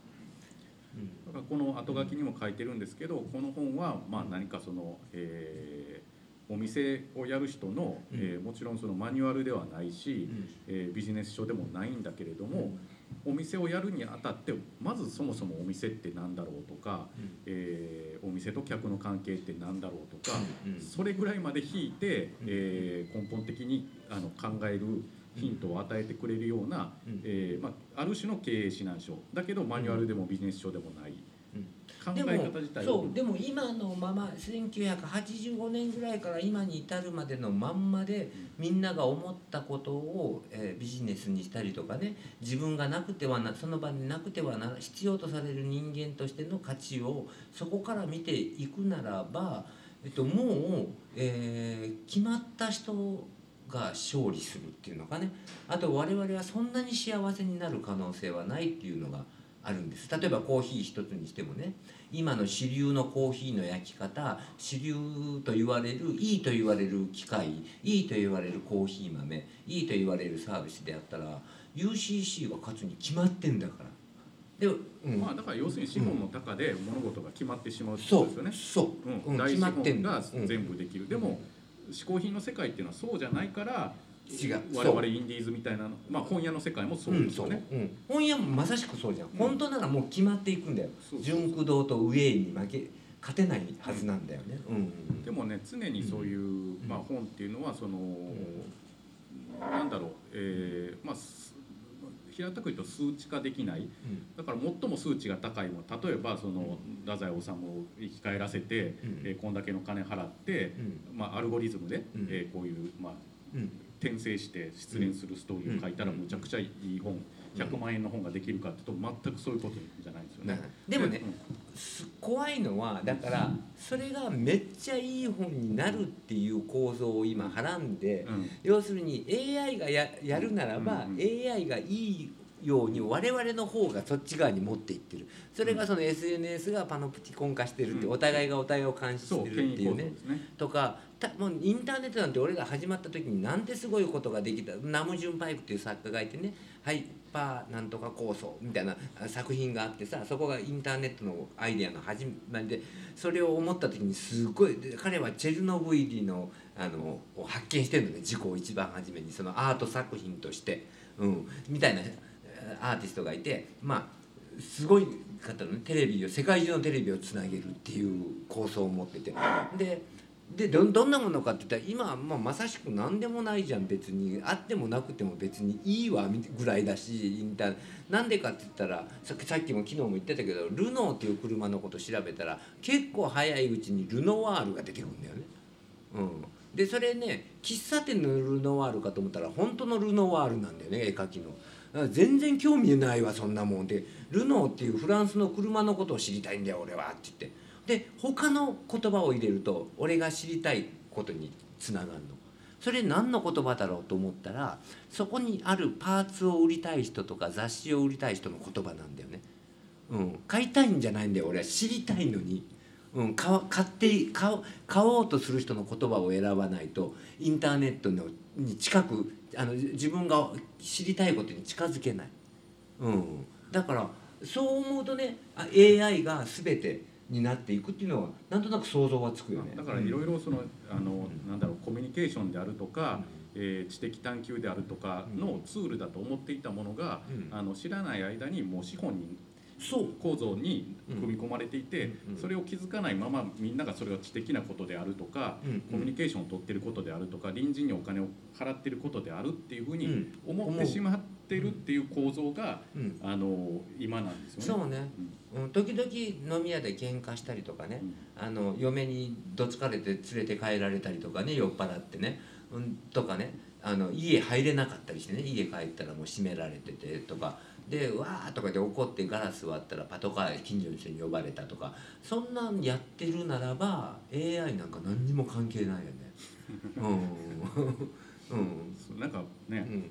だからこの後書きにも書いてるんですけどこの本はまあ何かその、えーお店をやる人の、うん。えーもちろんそのマニュアルではないし、えービジネス書でもないんだけれども、お店をやるにあたってまずそもそもお店って何だろうとか、えーお店と客の関係って何だろうとか、うんうん。それぐらいまで引いて、うん。えー根本的にあの考えるヒントを与えてくれるような、うん。えーまあ、ある種の経営指南書。だけどマニュアルでもビジネス書でもない、うん考えでも方自体そうでも今のまま1985年ぐらいから今に至るまでのまんまでみんなが思ったことを、えービジネスにしたりとかね自分がなくてはなその場になくてはな必要とされる人間としての価値をそこから見ていくならば、えっと、もう、えー決まった人が勝利するっていうのかね。あと我々はそんなに幸せになる可能性はないっていうのがあるんです。例えばコーヒー一つにしてもね今の主流のコーヒーの焼き方主流と言われるいいと言われる機械いいと言われるコーヒー豆いいと言われるサービスであったら UCC は勝つに決まってんだから。で、うん。まあだから要するに資本の高で物事が決まってしまうってこそうとですよね、そう、う。ん。うん大資決まってん本がうん。全部できる、でも嗜好品の世界っていうのはそうじゃないから違う。我々インディーズみたいなの。まあ本屋の世界もそうですよね、う。ん。本屋もまさしくそうじゃん、本当ならもう決まっていくんだよ。純駆動とウェイに負け勝てないはずなんだよね、うん。うんでもね常にそういう、まあ、本っていうのはその、なんだろう、えーまあす平たく言うと数値化できない。だから最も数値が高いもの。例えばその太宰治を生き返らせて、うん。えーこんだけの金払って、うん。まあ、アルゴリズムで、うん。えーこういう、まあ、うん転生して失恋するストーリーを書いたらうんむちゃくちゃいい本100万円の本ができるかっていうと全くそういうことじゃないんですよね。でもねうん。す怖いのはだからそれがめっちゃいい本になるっていう構造を今はらんで、うん。要するに AI がややるならば、うんうん AI がいいように我々の方がそっち側に持っていってる。それがその SNS がパノプティコン化してるって、うん。お互いがお互いを監視してるっていうね。とかたもうインターネットなんて俺ら始まった時になんてすごいことができたナム・ジュンパイクっていう作家がいてねハイパーなんとか構想みたいな作品があってさそこがインターネットのアイデアの始まりでそれを思った時にすごい彼はチェルノブイリのあのを発見してるのね事故を一番初めに。そのアート作品として、うん、みたいなアーティストがいてまあすごい方のね。テレビを世界中のテレビをつなげるっていう構想を持ってて。ででどどんなものかって言ったら今まあまさしく何でもないじゃん別に。あってもなくても別にいいわぐらいだしインターなんでかって言ったらさっきも昨日も言ってたけどルノーっていう車のこと調べたら結構早いうちにルノワールが出てくるんだよね。うん、でそれね喫茶店のルノワールかと思ったら本当のルノワールなんだよね絵描きの。全然興味ないわそんなもんで。ルノーっていうフランスの車のことを知りたいんだよ俺はって言って。で他の言葉を入れると俺が知りたいことにつながるの。それ何の言葉だろうと思ったらそこにあるパーツを売りたい人とか雑誌を売りたい人の言葉なんだよね、うん、買いたいんじゃないんだよ俺は知りたいのに、うん、買買って買お買おうとする人の言葉を選ばないとインターネットのに近くあの自分が知りたいことに近づけない、うん、だからそう思うとねあ AI が全てになっていくっていうのはなんとなく想像はつくよね。だからいろいろその、あのなんだろうコミュニケーションであるとか、えー知的探求であるとかのツールだと思っていたものが、うん。あの知らない間にもう資本にそう。構造に組み込まれていて、うん。うん。それを気づかないままみんながそれが知的なことであるとか、うん。うん。コミュニケーションを取ってることであるとか隣人にお金を払ってることであるっていうふうにうん。思ってしまってるっていう構造が、うん。あの今なんですよね。そうね、うん、時々飲み屋で喧嘩したりとかね、うん。あの嫁にどつかれて連れて帰られたりとかね酔っ払ってね、うん、とかね。あの家入れなかったりしてね。家帰ったらもう閉められててとか。でわーとかで怒ってガラス割ったらパトカー近所の人に呼ばれたとか。そんなんやってるならば AI なんか何にも関係ないよね。うん。うん。そうなんかね、うん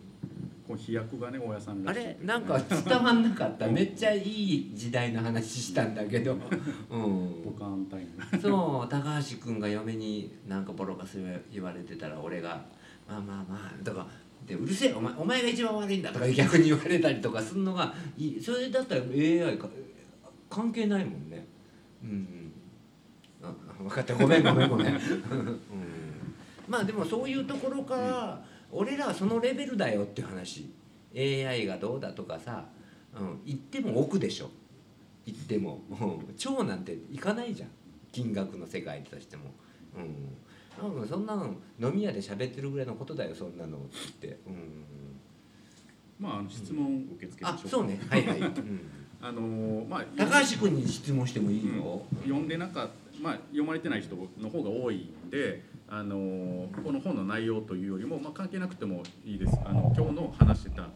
こう飛躍がね大家さんらしい。あれなんか伝わんなかった。めっちゃいい時代の話したんだけど、うん。ポ、カーンタイム。そう高橋君が嫁になんかボロカス言われてたら俺が「まあまあまあ」とか「でうるせえお前お前が一番悪いんだ」とか逆に言われたりとかするのがいい。それだったら AI か関係ないもんね。うんうん。あ分かった。ごめんごめんごめん、うん、まあでもそういうところから、俺らはそのレベルだよっていう話 AI がどうだとかさ、うん、言っても奥でしょ。言っても、うん、超なんていかないじゃん。金額の世界としても、うん、そんなの飲み屋で喋ってるぐらいのことだよそんなのって。言って、うん、まあ質問受け付けましょうか。あそうね。はいはい、うん、あのーまあ高橋君に質問してもいいよ、読ん。でなかまあ読まれてない人の方が多いんで、あのーこの本の内容というよりも、まあ、関係なくてもいいです。あの今日の話してた、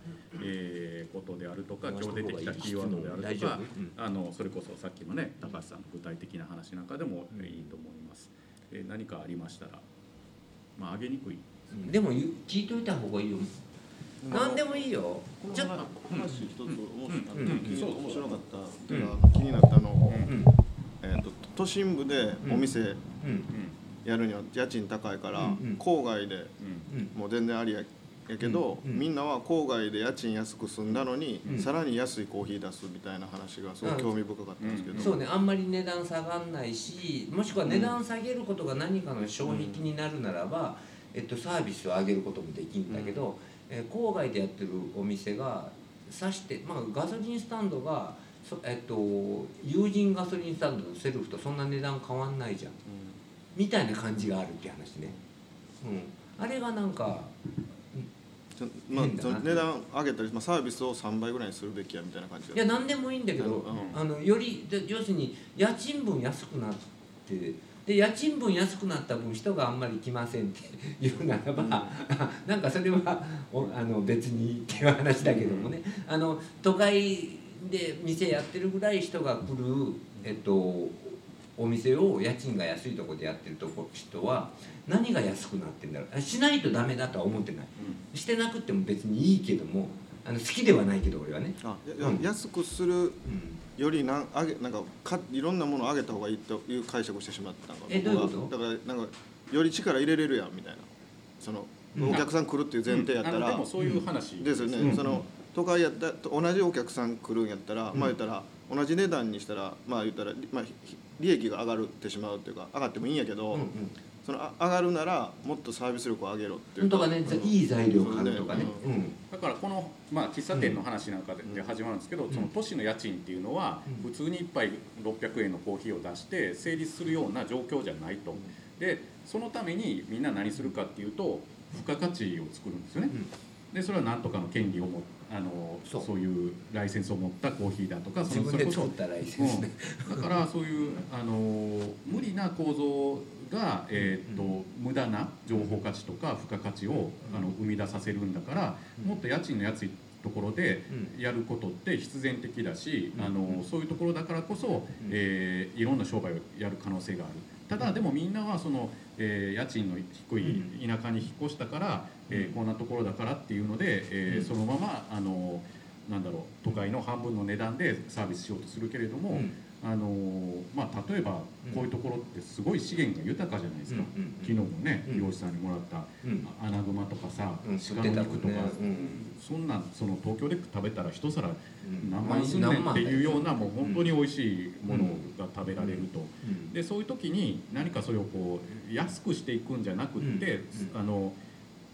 えーことであるとか今日出てきたキーワードであるとかうんあのそれこそさっきのね高橋さんの具体的な話なんかでもいいと思います、えー何かありましたら。まああげにくい。でも聞いといた方がいいよ。何でもいいよ。ちょっと話一つ面白うん気にそう面白かった、うん。気になったの、うん。えー、と都心部でお店うんやるには家賃高いから、郊外でうん。もう全然ありややけど、みんなは郊外で家賃安く済んだのに、うん。さらに安いコーヒー出すみたいな話がすごい興味深かったんですけど、そうねあんまり値段下がんないしもしくは値段下げることが何かの障壁になるならば、えっと、サービスを上げることもできるんだけど、えー郊外でやってるお店がさして、まあ、ガソリンスタンドがそ、えっと、友人ガソリンスタンドのセルフとそんな値段変わんないじゃんみたいな感じがあるっていう話ね、うん、あれがなんかちょまあ変だなその値段上げたり、まあ、サービスを3倍ぐらいにするべきやみたいな感じいや何でもいいんだけど、うん。あのよりで要するに家賃分安くなってで家賃分安くなった分人があんまり来ませんっていうならば、なんかそれはおあの別にっていう話だけどもね。あの都会で店やってるぐらい人が来る、えっと、お店を家賃が安いところでやってるとこ人は何が安くなってんだろう。しないとダメだとは思ってない。してなくても別にいいけどもあの好きではないけど俺はね。うん。安くするうん。よりなん上げなんかかいろんなものを上げた方がいいという解釈をしてしまったのがえどういうこと？だからなんかより力入れれるやんみたいな。その、うん。お客さん来るっていう前提やったら、でもそういう話ですよね、うん。その都会やった同じお客さん来るんやったら、うん。まあ言ったら同じ値段にしたらまあ言ったら、まあ、ひ利益が上がってしまうっていうか上がってもいいんやけど、うんうん。そのあ上がるならもっとサービス力を上げろっていうとかね、うんいい材料買うとかね。ううん。だからこの、まあ、喫茶店の話なんかでで始まるんですけど、うん。その都市の家賃っていうのはうん。普通に1杯600円のコーヒーを出して成立するような状況じゃないと。でそのためにみんな何するかっていうと付加価値を作るんですよね。でそれは何とかの権利をもあのそそうういうライセンスを持ったコーヒーだとかそ自分で作ったライセンス。ね。だからそういうあの無理な構造が、えーっと無駄な情報価値とか付加価値をあの生み出させるんだからうん。もっと家賃の安いところでうん。やることって必然的だしうん。あのそういうところだからこそ、えーいろんな商売をやる可能性がある。ただでもみんなはその、えー家賃の低い田舎に引っ越したから、えーこんなところだからっていうので、えーうん。そのままあのなんだろう都会の半分の値段でサービスしようとするけれども、うん。あのまあ、例えばうん。こういうところってすごい資源が豊かじゃないですか、うん。うん。昨日もねうん。漁師さんにもらったうん。アナグマとかさ、うん。鹿の肉とか、うん。そんなんその東京で食べたら一皿うん。何万すんねんっていうようなもう本当にうん美味しいものが食べられると。うん。でそういう時に何かそれをこう安くしていくんじゃなくって、うん。あの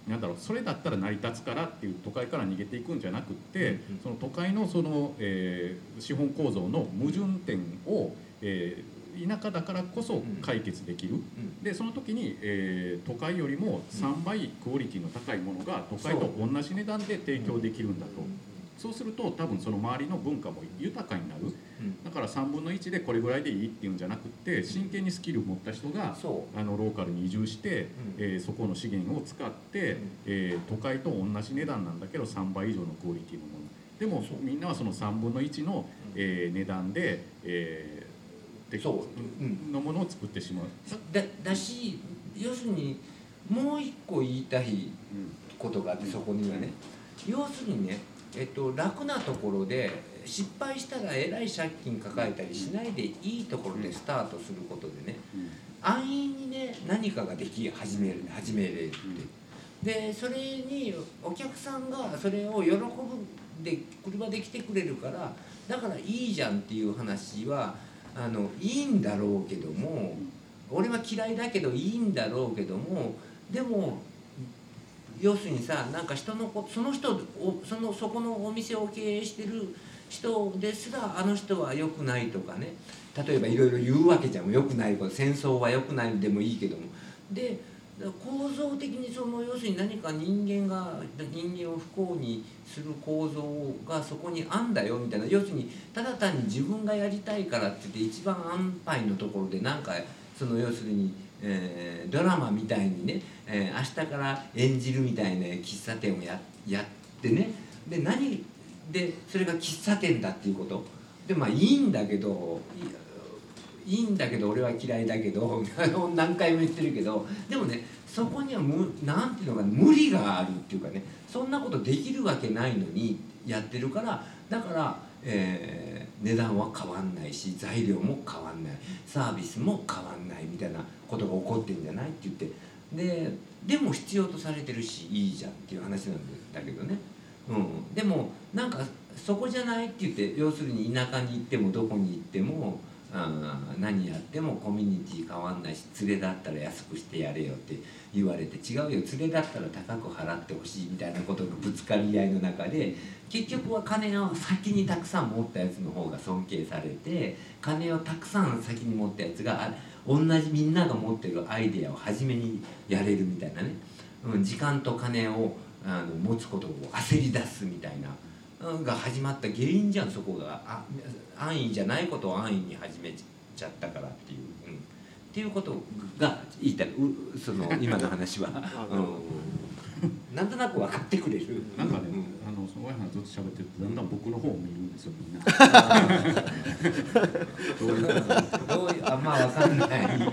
なんだろうそれだったら成り立つからっていう都会から逃げていくんじゃなくって、うんその都会のその、えー資本構造の矛盾点を、えー田舎だからこそ解決できる、うん。でその時に、えー都会よりも3倍クオリティの高いものが都会と同じ値段で提供できるんだと。そうすると多分その周りの文化も豊かになる。うん。だから3分の1でこれぐらいでいいっていうんじゃなくって真剣にスキルを持った人がそあのローカルに移住して、うん。えーそこの資源を使って、うん。えー都会と同じ値段なんだけど3倍以上のクオリティのもの。でもみんなはその3分の1の、えー値段で、えーでそう。うん。のものを作ってしまう。う。だだし要するにもう一個言いたいことがあってそこにはね。要するにね、えっと、楽なところで失敗したらえらい借金抱えたりしないでいいところでスタートすることでね安易にね何かができ始める始めれるって。でそれにお客さんがそれを喜ぶで車で来てくれるからだからいいじゃんっていう話はあのいいんだろうけども俺は嫌いだけどいいんだろうけどもでも要するにさなんか人のこその人をそのそこのお店を経営してる人ですらあの人は良くないとかね。例えばいろいろ言うわけじゃん良くない戦争は良くないでもいいけども。で構造的にその要するに何か人間が人間を不幸にする構造がそこにあんだよみたいな。要するにただ単に自分がやりたいからって言って一番安牌のところでなんかその要するに、えードラマみたいにね、えー明日から演じるみたいな喫茶店をややってねで何でそれが喫茶店だっていうこと。でまあいいんだけどいいんだけど俺は嫌いだけど 何回も言ってるけどでもねそこにはむなんていうのか無理があるっていうかねそんなことできるわけないのにやってるからだから、えー値段は変わんないし材料も変わんないサービスも変わんないみたいなことが起こってんじゃないって言ってででも必要とされてるしいいじゃんっていう話なんだけどね、うん、でもなんかそこじゃないって言って要するに田舎に行ってもどこに行ってもあ何やってもコミュニティ変わんないし連れだったら安くしてやれよって言われて違うよ連れだったら高く払ってほしいみたいなことがぶつかり合いの中で結局は金を先にたくさん持ったやつの方が尊敬されて金をたくさん先に持ったやつが同じみんなが持ってるアイデアを初めにやれるみたいなね、うん、時間と金をあの持つことを焦り出すみたいな。うんが始まった原因じゃんそこが。あ安易じゃないことを安易に始めちゃったからっていう、うん、っていうことが言いたい。うその今の話は、うん、なんとなく分かってくれる。なんかね、うんあのその親さんずっと喋ってるとだんだん僕の方を見るんですよみんな。どういうあまあ分かんない、うん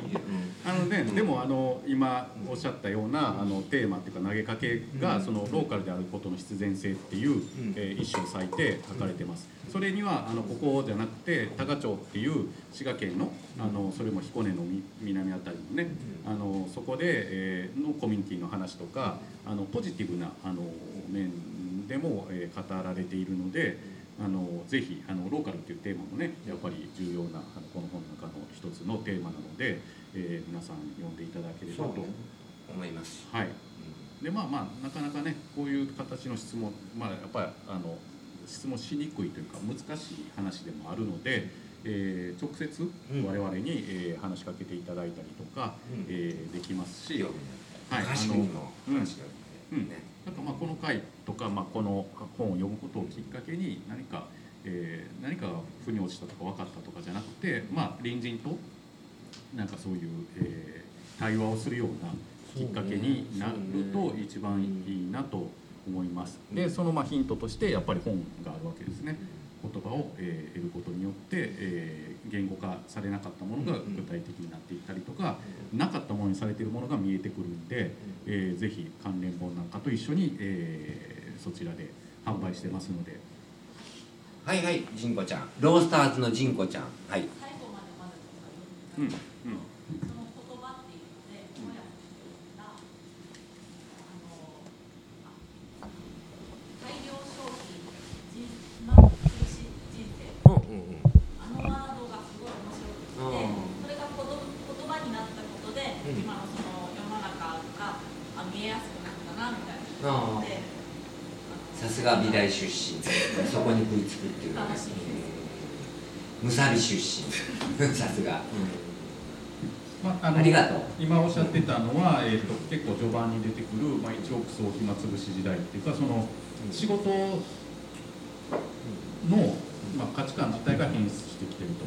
あのね、でもあの今おっしゃったようなあのテーマっていうか投げかけがそのローカルであることの必然性っていう、えー一種を割いて書かれてます。それにはあのここじゃなくて多賀町っていう滋賀県のあのそれも彦根のみ南あたりのねあのそこで、えーのコミュニティの話とかあのポジティブなあの面でも、えー語られているので。あのぜひあのローカルっていうテーマもねやっぱり重要なあのこの本の中の一つのテーマなので、えー皆さん読んでいただければと、思います、はい。でまあまあなかなかねこういう形の質問まあやっぱりあの質問しにくいというか難しい話でもあるので、えー直接うん。我々に、えー話しかけていただいたりとか、うん。えーできますし、興味あはいる高橋君の話がうんね、なん。かまあこの回とか、まあ、この本を読むことをきっかけに何か、えー何かが腑に落ちたとか分かったとかじゃなくて、まあ、隣人となんかそういう、えー対話をするようなきっかけになると一番いいなと思います。でそのまあヒントとしてやっぱり本があるわけですね。言葉を、えー得ることによって、えー言語化されなかったものが具体的になっていったりとか、なかったものにされているものが見えてくるんで、えーぜひ関連本なんかと一緒に、えーそちらで販売してますので、はいはいジンコちゃん。ロースターズのジンコちゃん。はい最後までまだちょっとうんうん、その言葉っていうので、小山先生が、あの、あ大量消費、人ま苦しい人生、うんうんうんあのワードがすごい面白くて、それが言葉になったことで、うん今の世の中が見えやすくなったなみたいなあので、さすが美大出身そこに食いつくっていうねむさび出身さすが、まあ、あありがとう。今おっしゃってたのは、えー、と結構序盤に出てくる、まあ、一億総暇つぶし時代っていうかその仕事の、まあ、価値観自体が変質してきてると。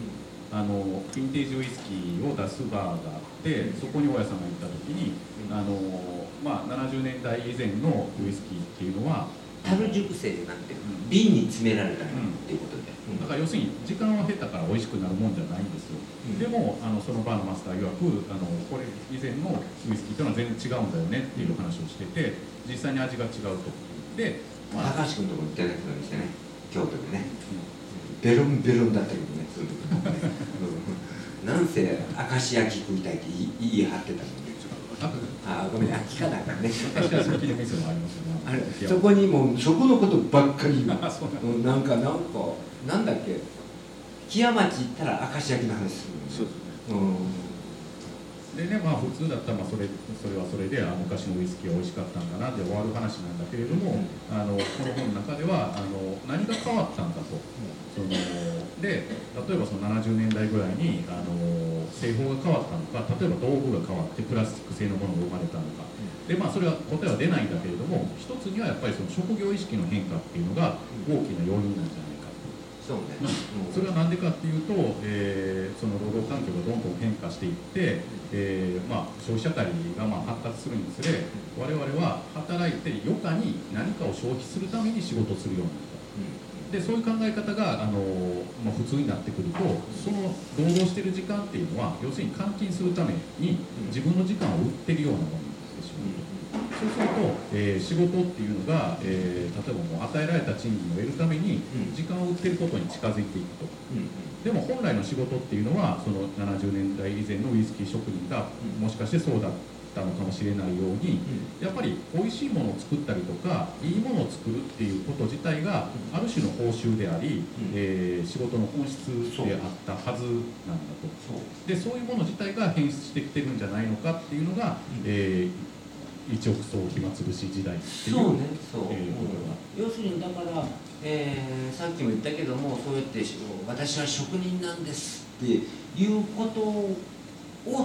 あのヴィンテージウイスキーを出すバーがあってそこに大家さんが行った時にあの、まあ、70年代以前のウイスキーっていうのは樽熟成じゃなくて瓶に詰められたっていうことで、だから要するに時間を経たから美味しくなるもんじゃないんですよ、うん。でもあのそのバーのマスター曰くあのこれ以前のウイスキーというのは全然違うんだよねっていう話をしてて実際に味が違うと。で、まあ高橋君のところにいただくのにしてね京都でね。ベロンベロンだったけどねその時ねうん なんせ明石焼き食いたいって言い言い張ってたのにああごめん秋かなんかね。確かに好きな店もありますよね。あれいやそこにもうそこのことばっかり なんかなんかなんだっけ？木屋町行ったら明石焼きの話するそうですね。のうん。でねまあ普通だったらまあそれそれはそれであ昔のウイスキーは美味しかったんだなで終わる話なんだけれども、あのこの本の中ではあの何が変わったんだと。そので例えばその70年代ぐらいにあの製法が変わったのか例えば道具が変わってプラスチック製のものが生まれたのか。でまあそれは答えは出ないんだけれども一つにはやっぱりその職業意識の変化っていうのが大きな要因なんじゃないかと。そうね、それは何でかっていうと、えーその労働環境がどんどん変化していって、えーまあ、消費社会がまあ発達するにつれ我々は働いて余暇に何かを消費するために仕事をするようになった。でそういう考え方があの、まあ、普通になってくるとその労働してる時間っていうのは要するに換金するために自分の時間を売ってるようなものでしょうそうすると、えー仕事っていうのが、えー例えばもう与えられた賃金を得るためにうん。時間を売ってることに近づいていくと。でも本来の仕事っていうのはその70年代以前のウイスキー職人がうん。もしかしてそうだったのかもしれないようにやっぱり美味しいものを作ったりとかいいものを作るっていうこと自体がある種の報酬であり、うん。えー仕事の本質であったはずなんだと。そう。でそういうもの自体が変質してきてるんじゃないのかっていうのが、うん。えー一億総暇つぶし時代っていうそうねそう、えー要するにだから、えーさっきも言ったけどもそうやってし私は職人なんですっていうことを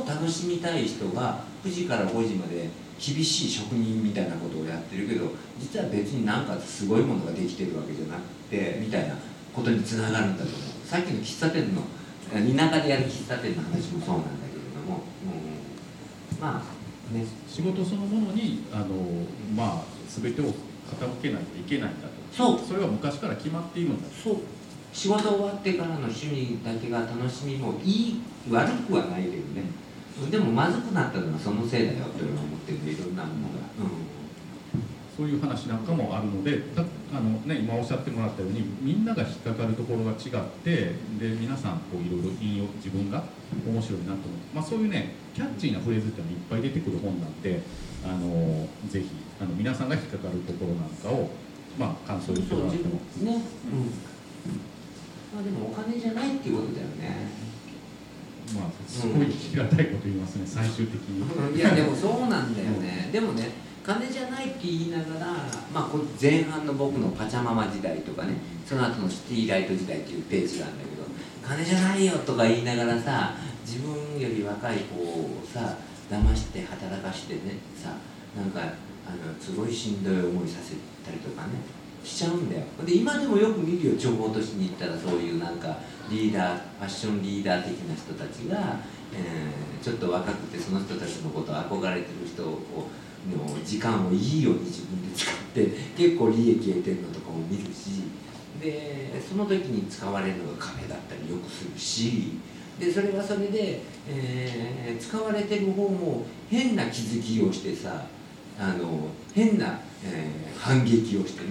楽しみたい人が9時から5時まで厳しい職人みたいなことをやってるけど実は別になんかすごいものができてるわけじゃなくてみたいなことにつながるんだと思う。さっきの喫茶店の田舎でやる喫茶店の話もそうなんだけれども、うん、まあね仕事そのものにあの、まあ、全てを傾けないといけないんだと。そう。それは昔から決まっているんだそう。仕事終わってからの趣味だけが楽しみもいい悪くはないけどね。でもまずくなったのはそのせいだよって俺は思ってるいろんなものが、そういう話なんかもあるのでだあの、ね、今おっしゃってもらったようにみんなが引っかかるところが違ってで皆さんこういろいろ引用自分が面白いなと思う、まあ、そういうねキャッチーなフレーズっていうのがいっぱい出てくる本なんであのぜひあの皆さんが引っかかるところなんかを、まあ、感想うん、言ってもらっても。ね、うん。まあでもお金じゃないっていうことだよね。まあ、すごい聞きがたいこと言いますね最終的に。いやでもそうなんだよね、でもね金じゃないって言いながら、まあ、前半の僕のパチャママ時代とかねその後のシティライト時代っていうページがあるんだけど金じゃないよとか言いながらさ自分より若い子をさ騙して働かしてねさなんかあのすごいしんどい思いさせたりとかねしちゃうんだよ。で今でもよく見るよ情報都市に行ったらそういうなんかリーダーファッションリーダー的な人たちが、えーちょっと若くてその人たちのことを憧れてる人をの時間をいいように自分で使って結構利益得てるのとかも見るしでその時に使われるのが金だったりよくするしでそれはそれで、えー使われてる方も変な気づきをしてさあの変な、えー反撃をしてね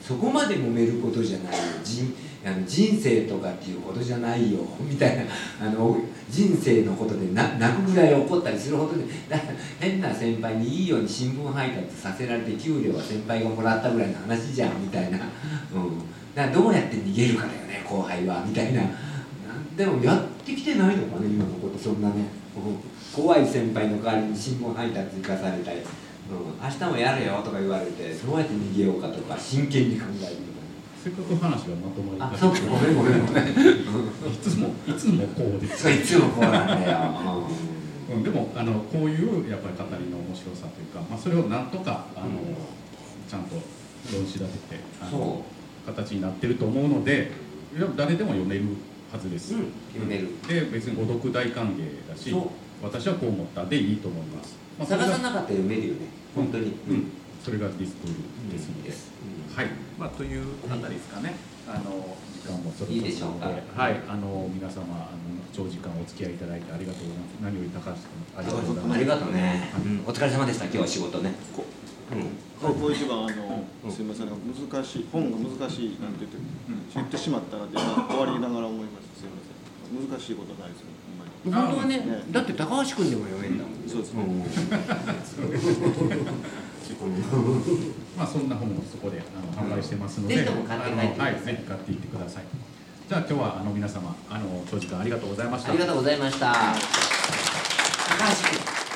そこまで揉めることじゃないよ。人あの人生とかっていうことじゃないよ。みたいなあの人生のことで泣くぐらい怒ったりするほどで だか変な先輩にいいように新聞配達させられて給料は先輩がもらったぐらいの話じゃんみたいな、うん、だからどうやって逃げるかだよね後輩はみたいな。でもやってきてないのかね今のことそんなね、怖い先輩の代わりに新聞配達行かされたり、うん、明日もやれよとか言われてどうやって逃げようかとか真剣に考える。せっかく話がまとまりあ、そうか、ごめんごめんごめん。いつもいつもこうですいつもこうなんだよ。うん、でもあのこういうやっぱり語りの面白さというか、まあ、それをなんとかあの、うんちゃんと論し立ててあその形になってると思うので誰でも読めるはずです、うん、読める。で別に誤読大歓迎だし私はこう思ったでいいと思います、まあ、探さなかったら読めるよね。本当に。うん、それがディスクールですので、です。はい、まあ、というあたりですかね。あの時間もそろそろいいでしょうかはい、あの皆様あの長時間お付き合いいただいてありがとうございます。何より高橋君ありがとうございます。ありがとうね。うん、お疲れ様でした。今日は仕事ね。こうん。ここ一番あの、うんすみません難しい本が難しいなんて言って、言ってしまったらって今終わりながら思いましたすみません難しいことないですよ本当はねね、だって高橋君でも読めんだもん。そうですねうん。まあそんな本もそこであの販売してますので、ぜひはい、ぜひ買っていってください。じゃあ今日はあの皆様あの長時間ありがとうございましたあり。がとうございました。高橋君。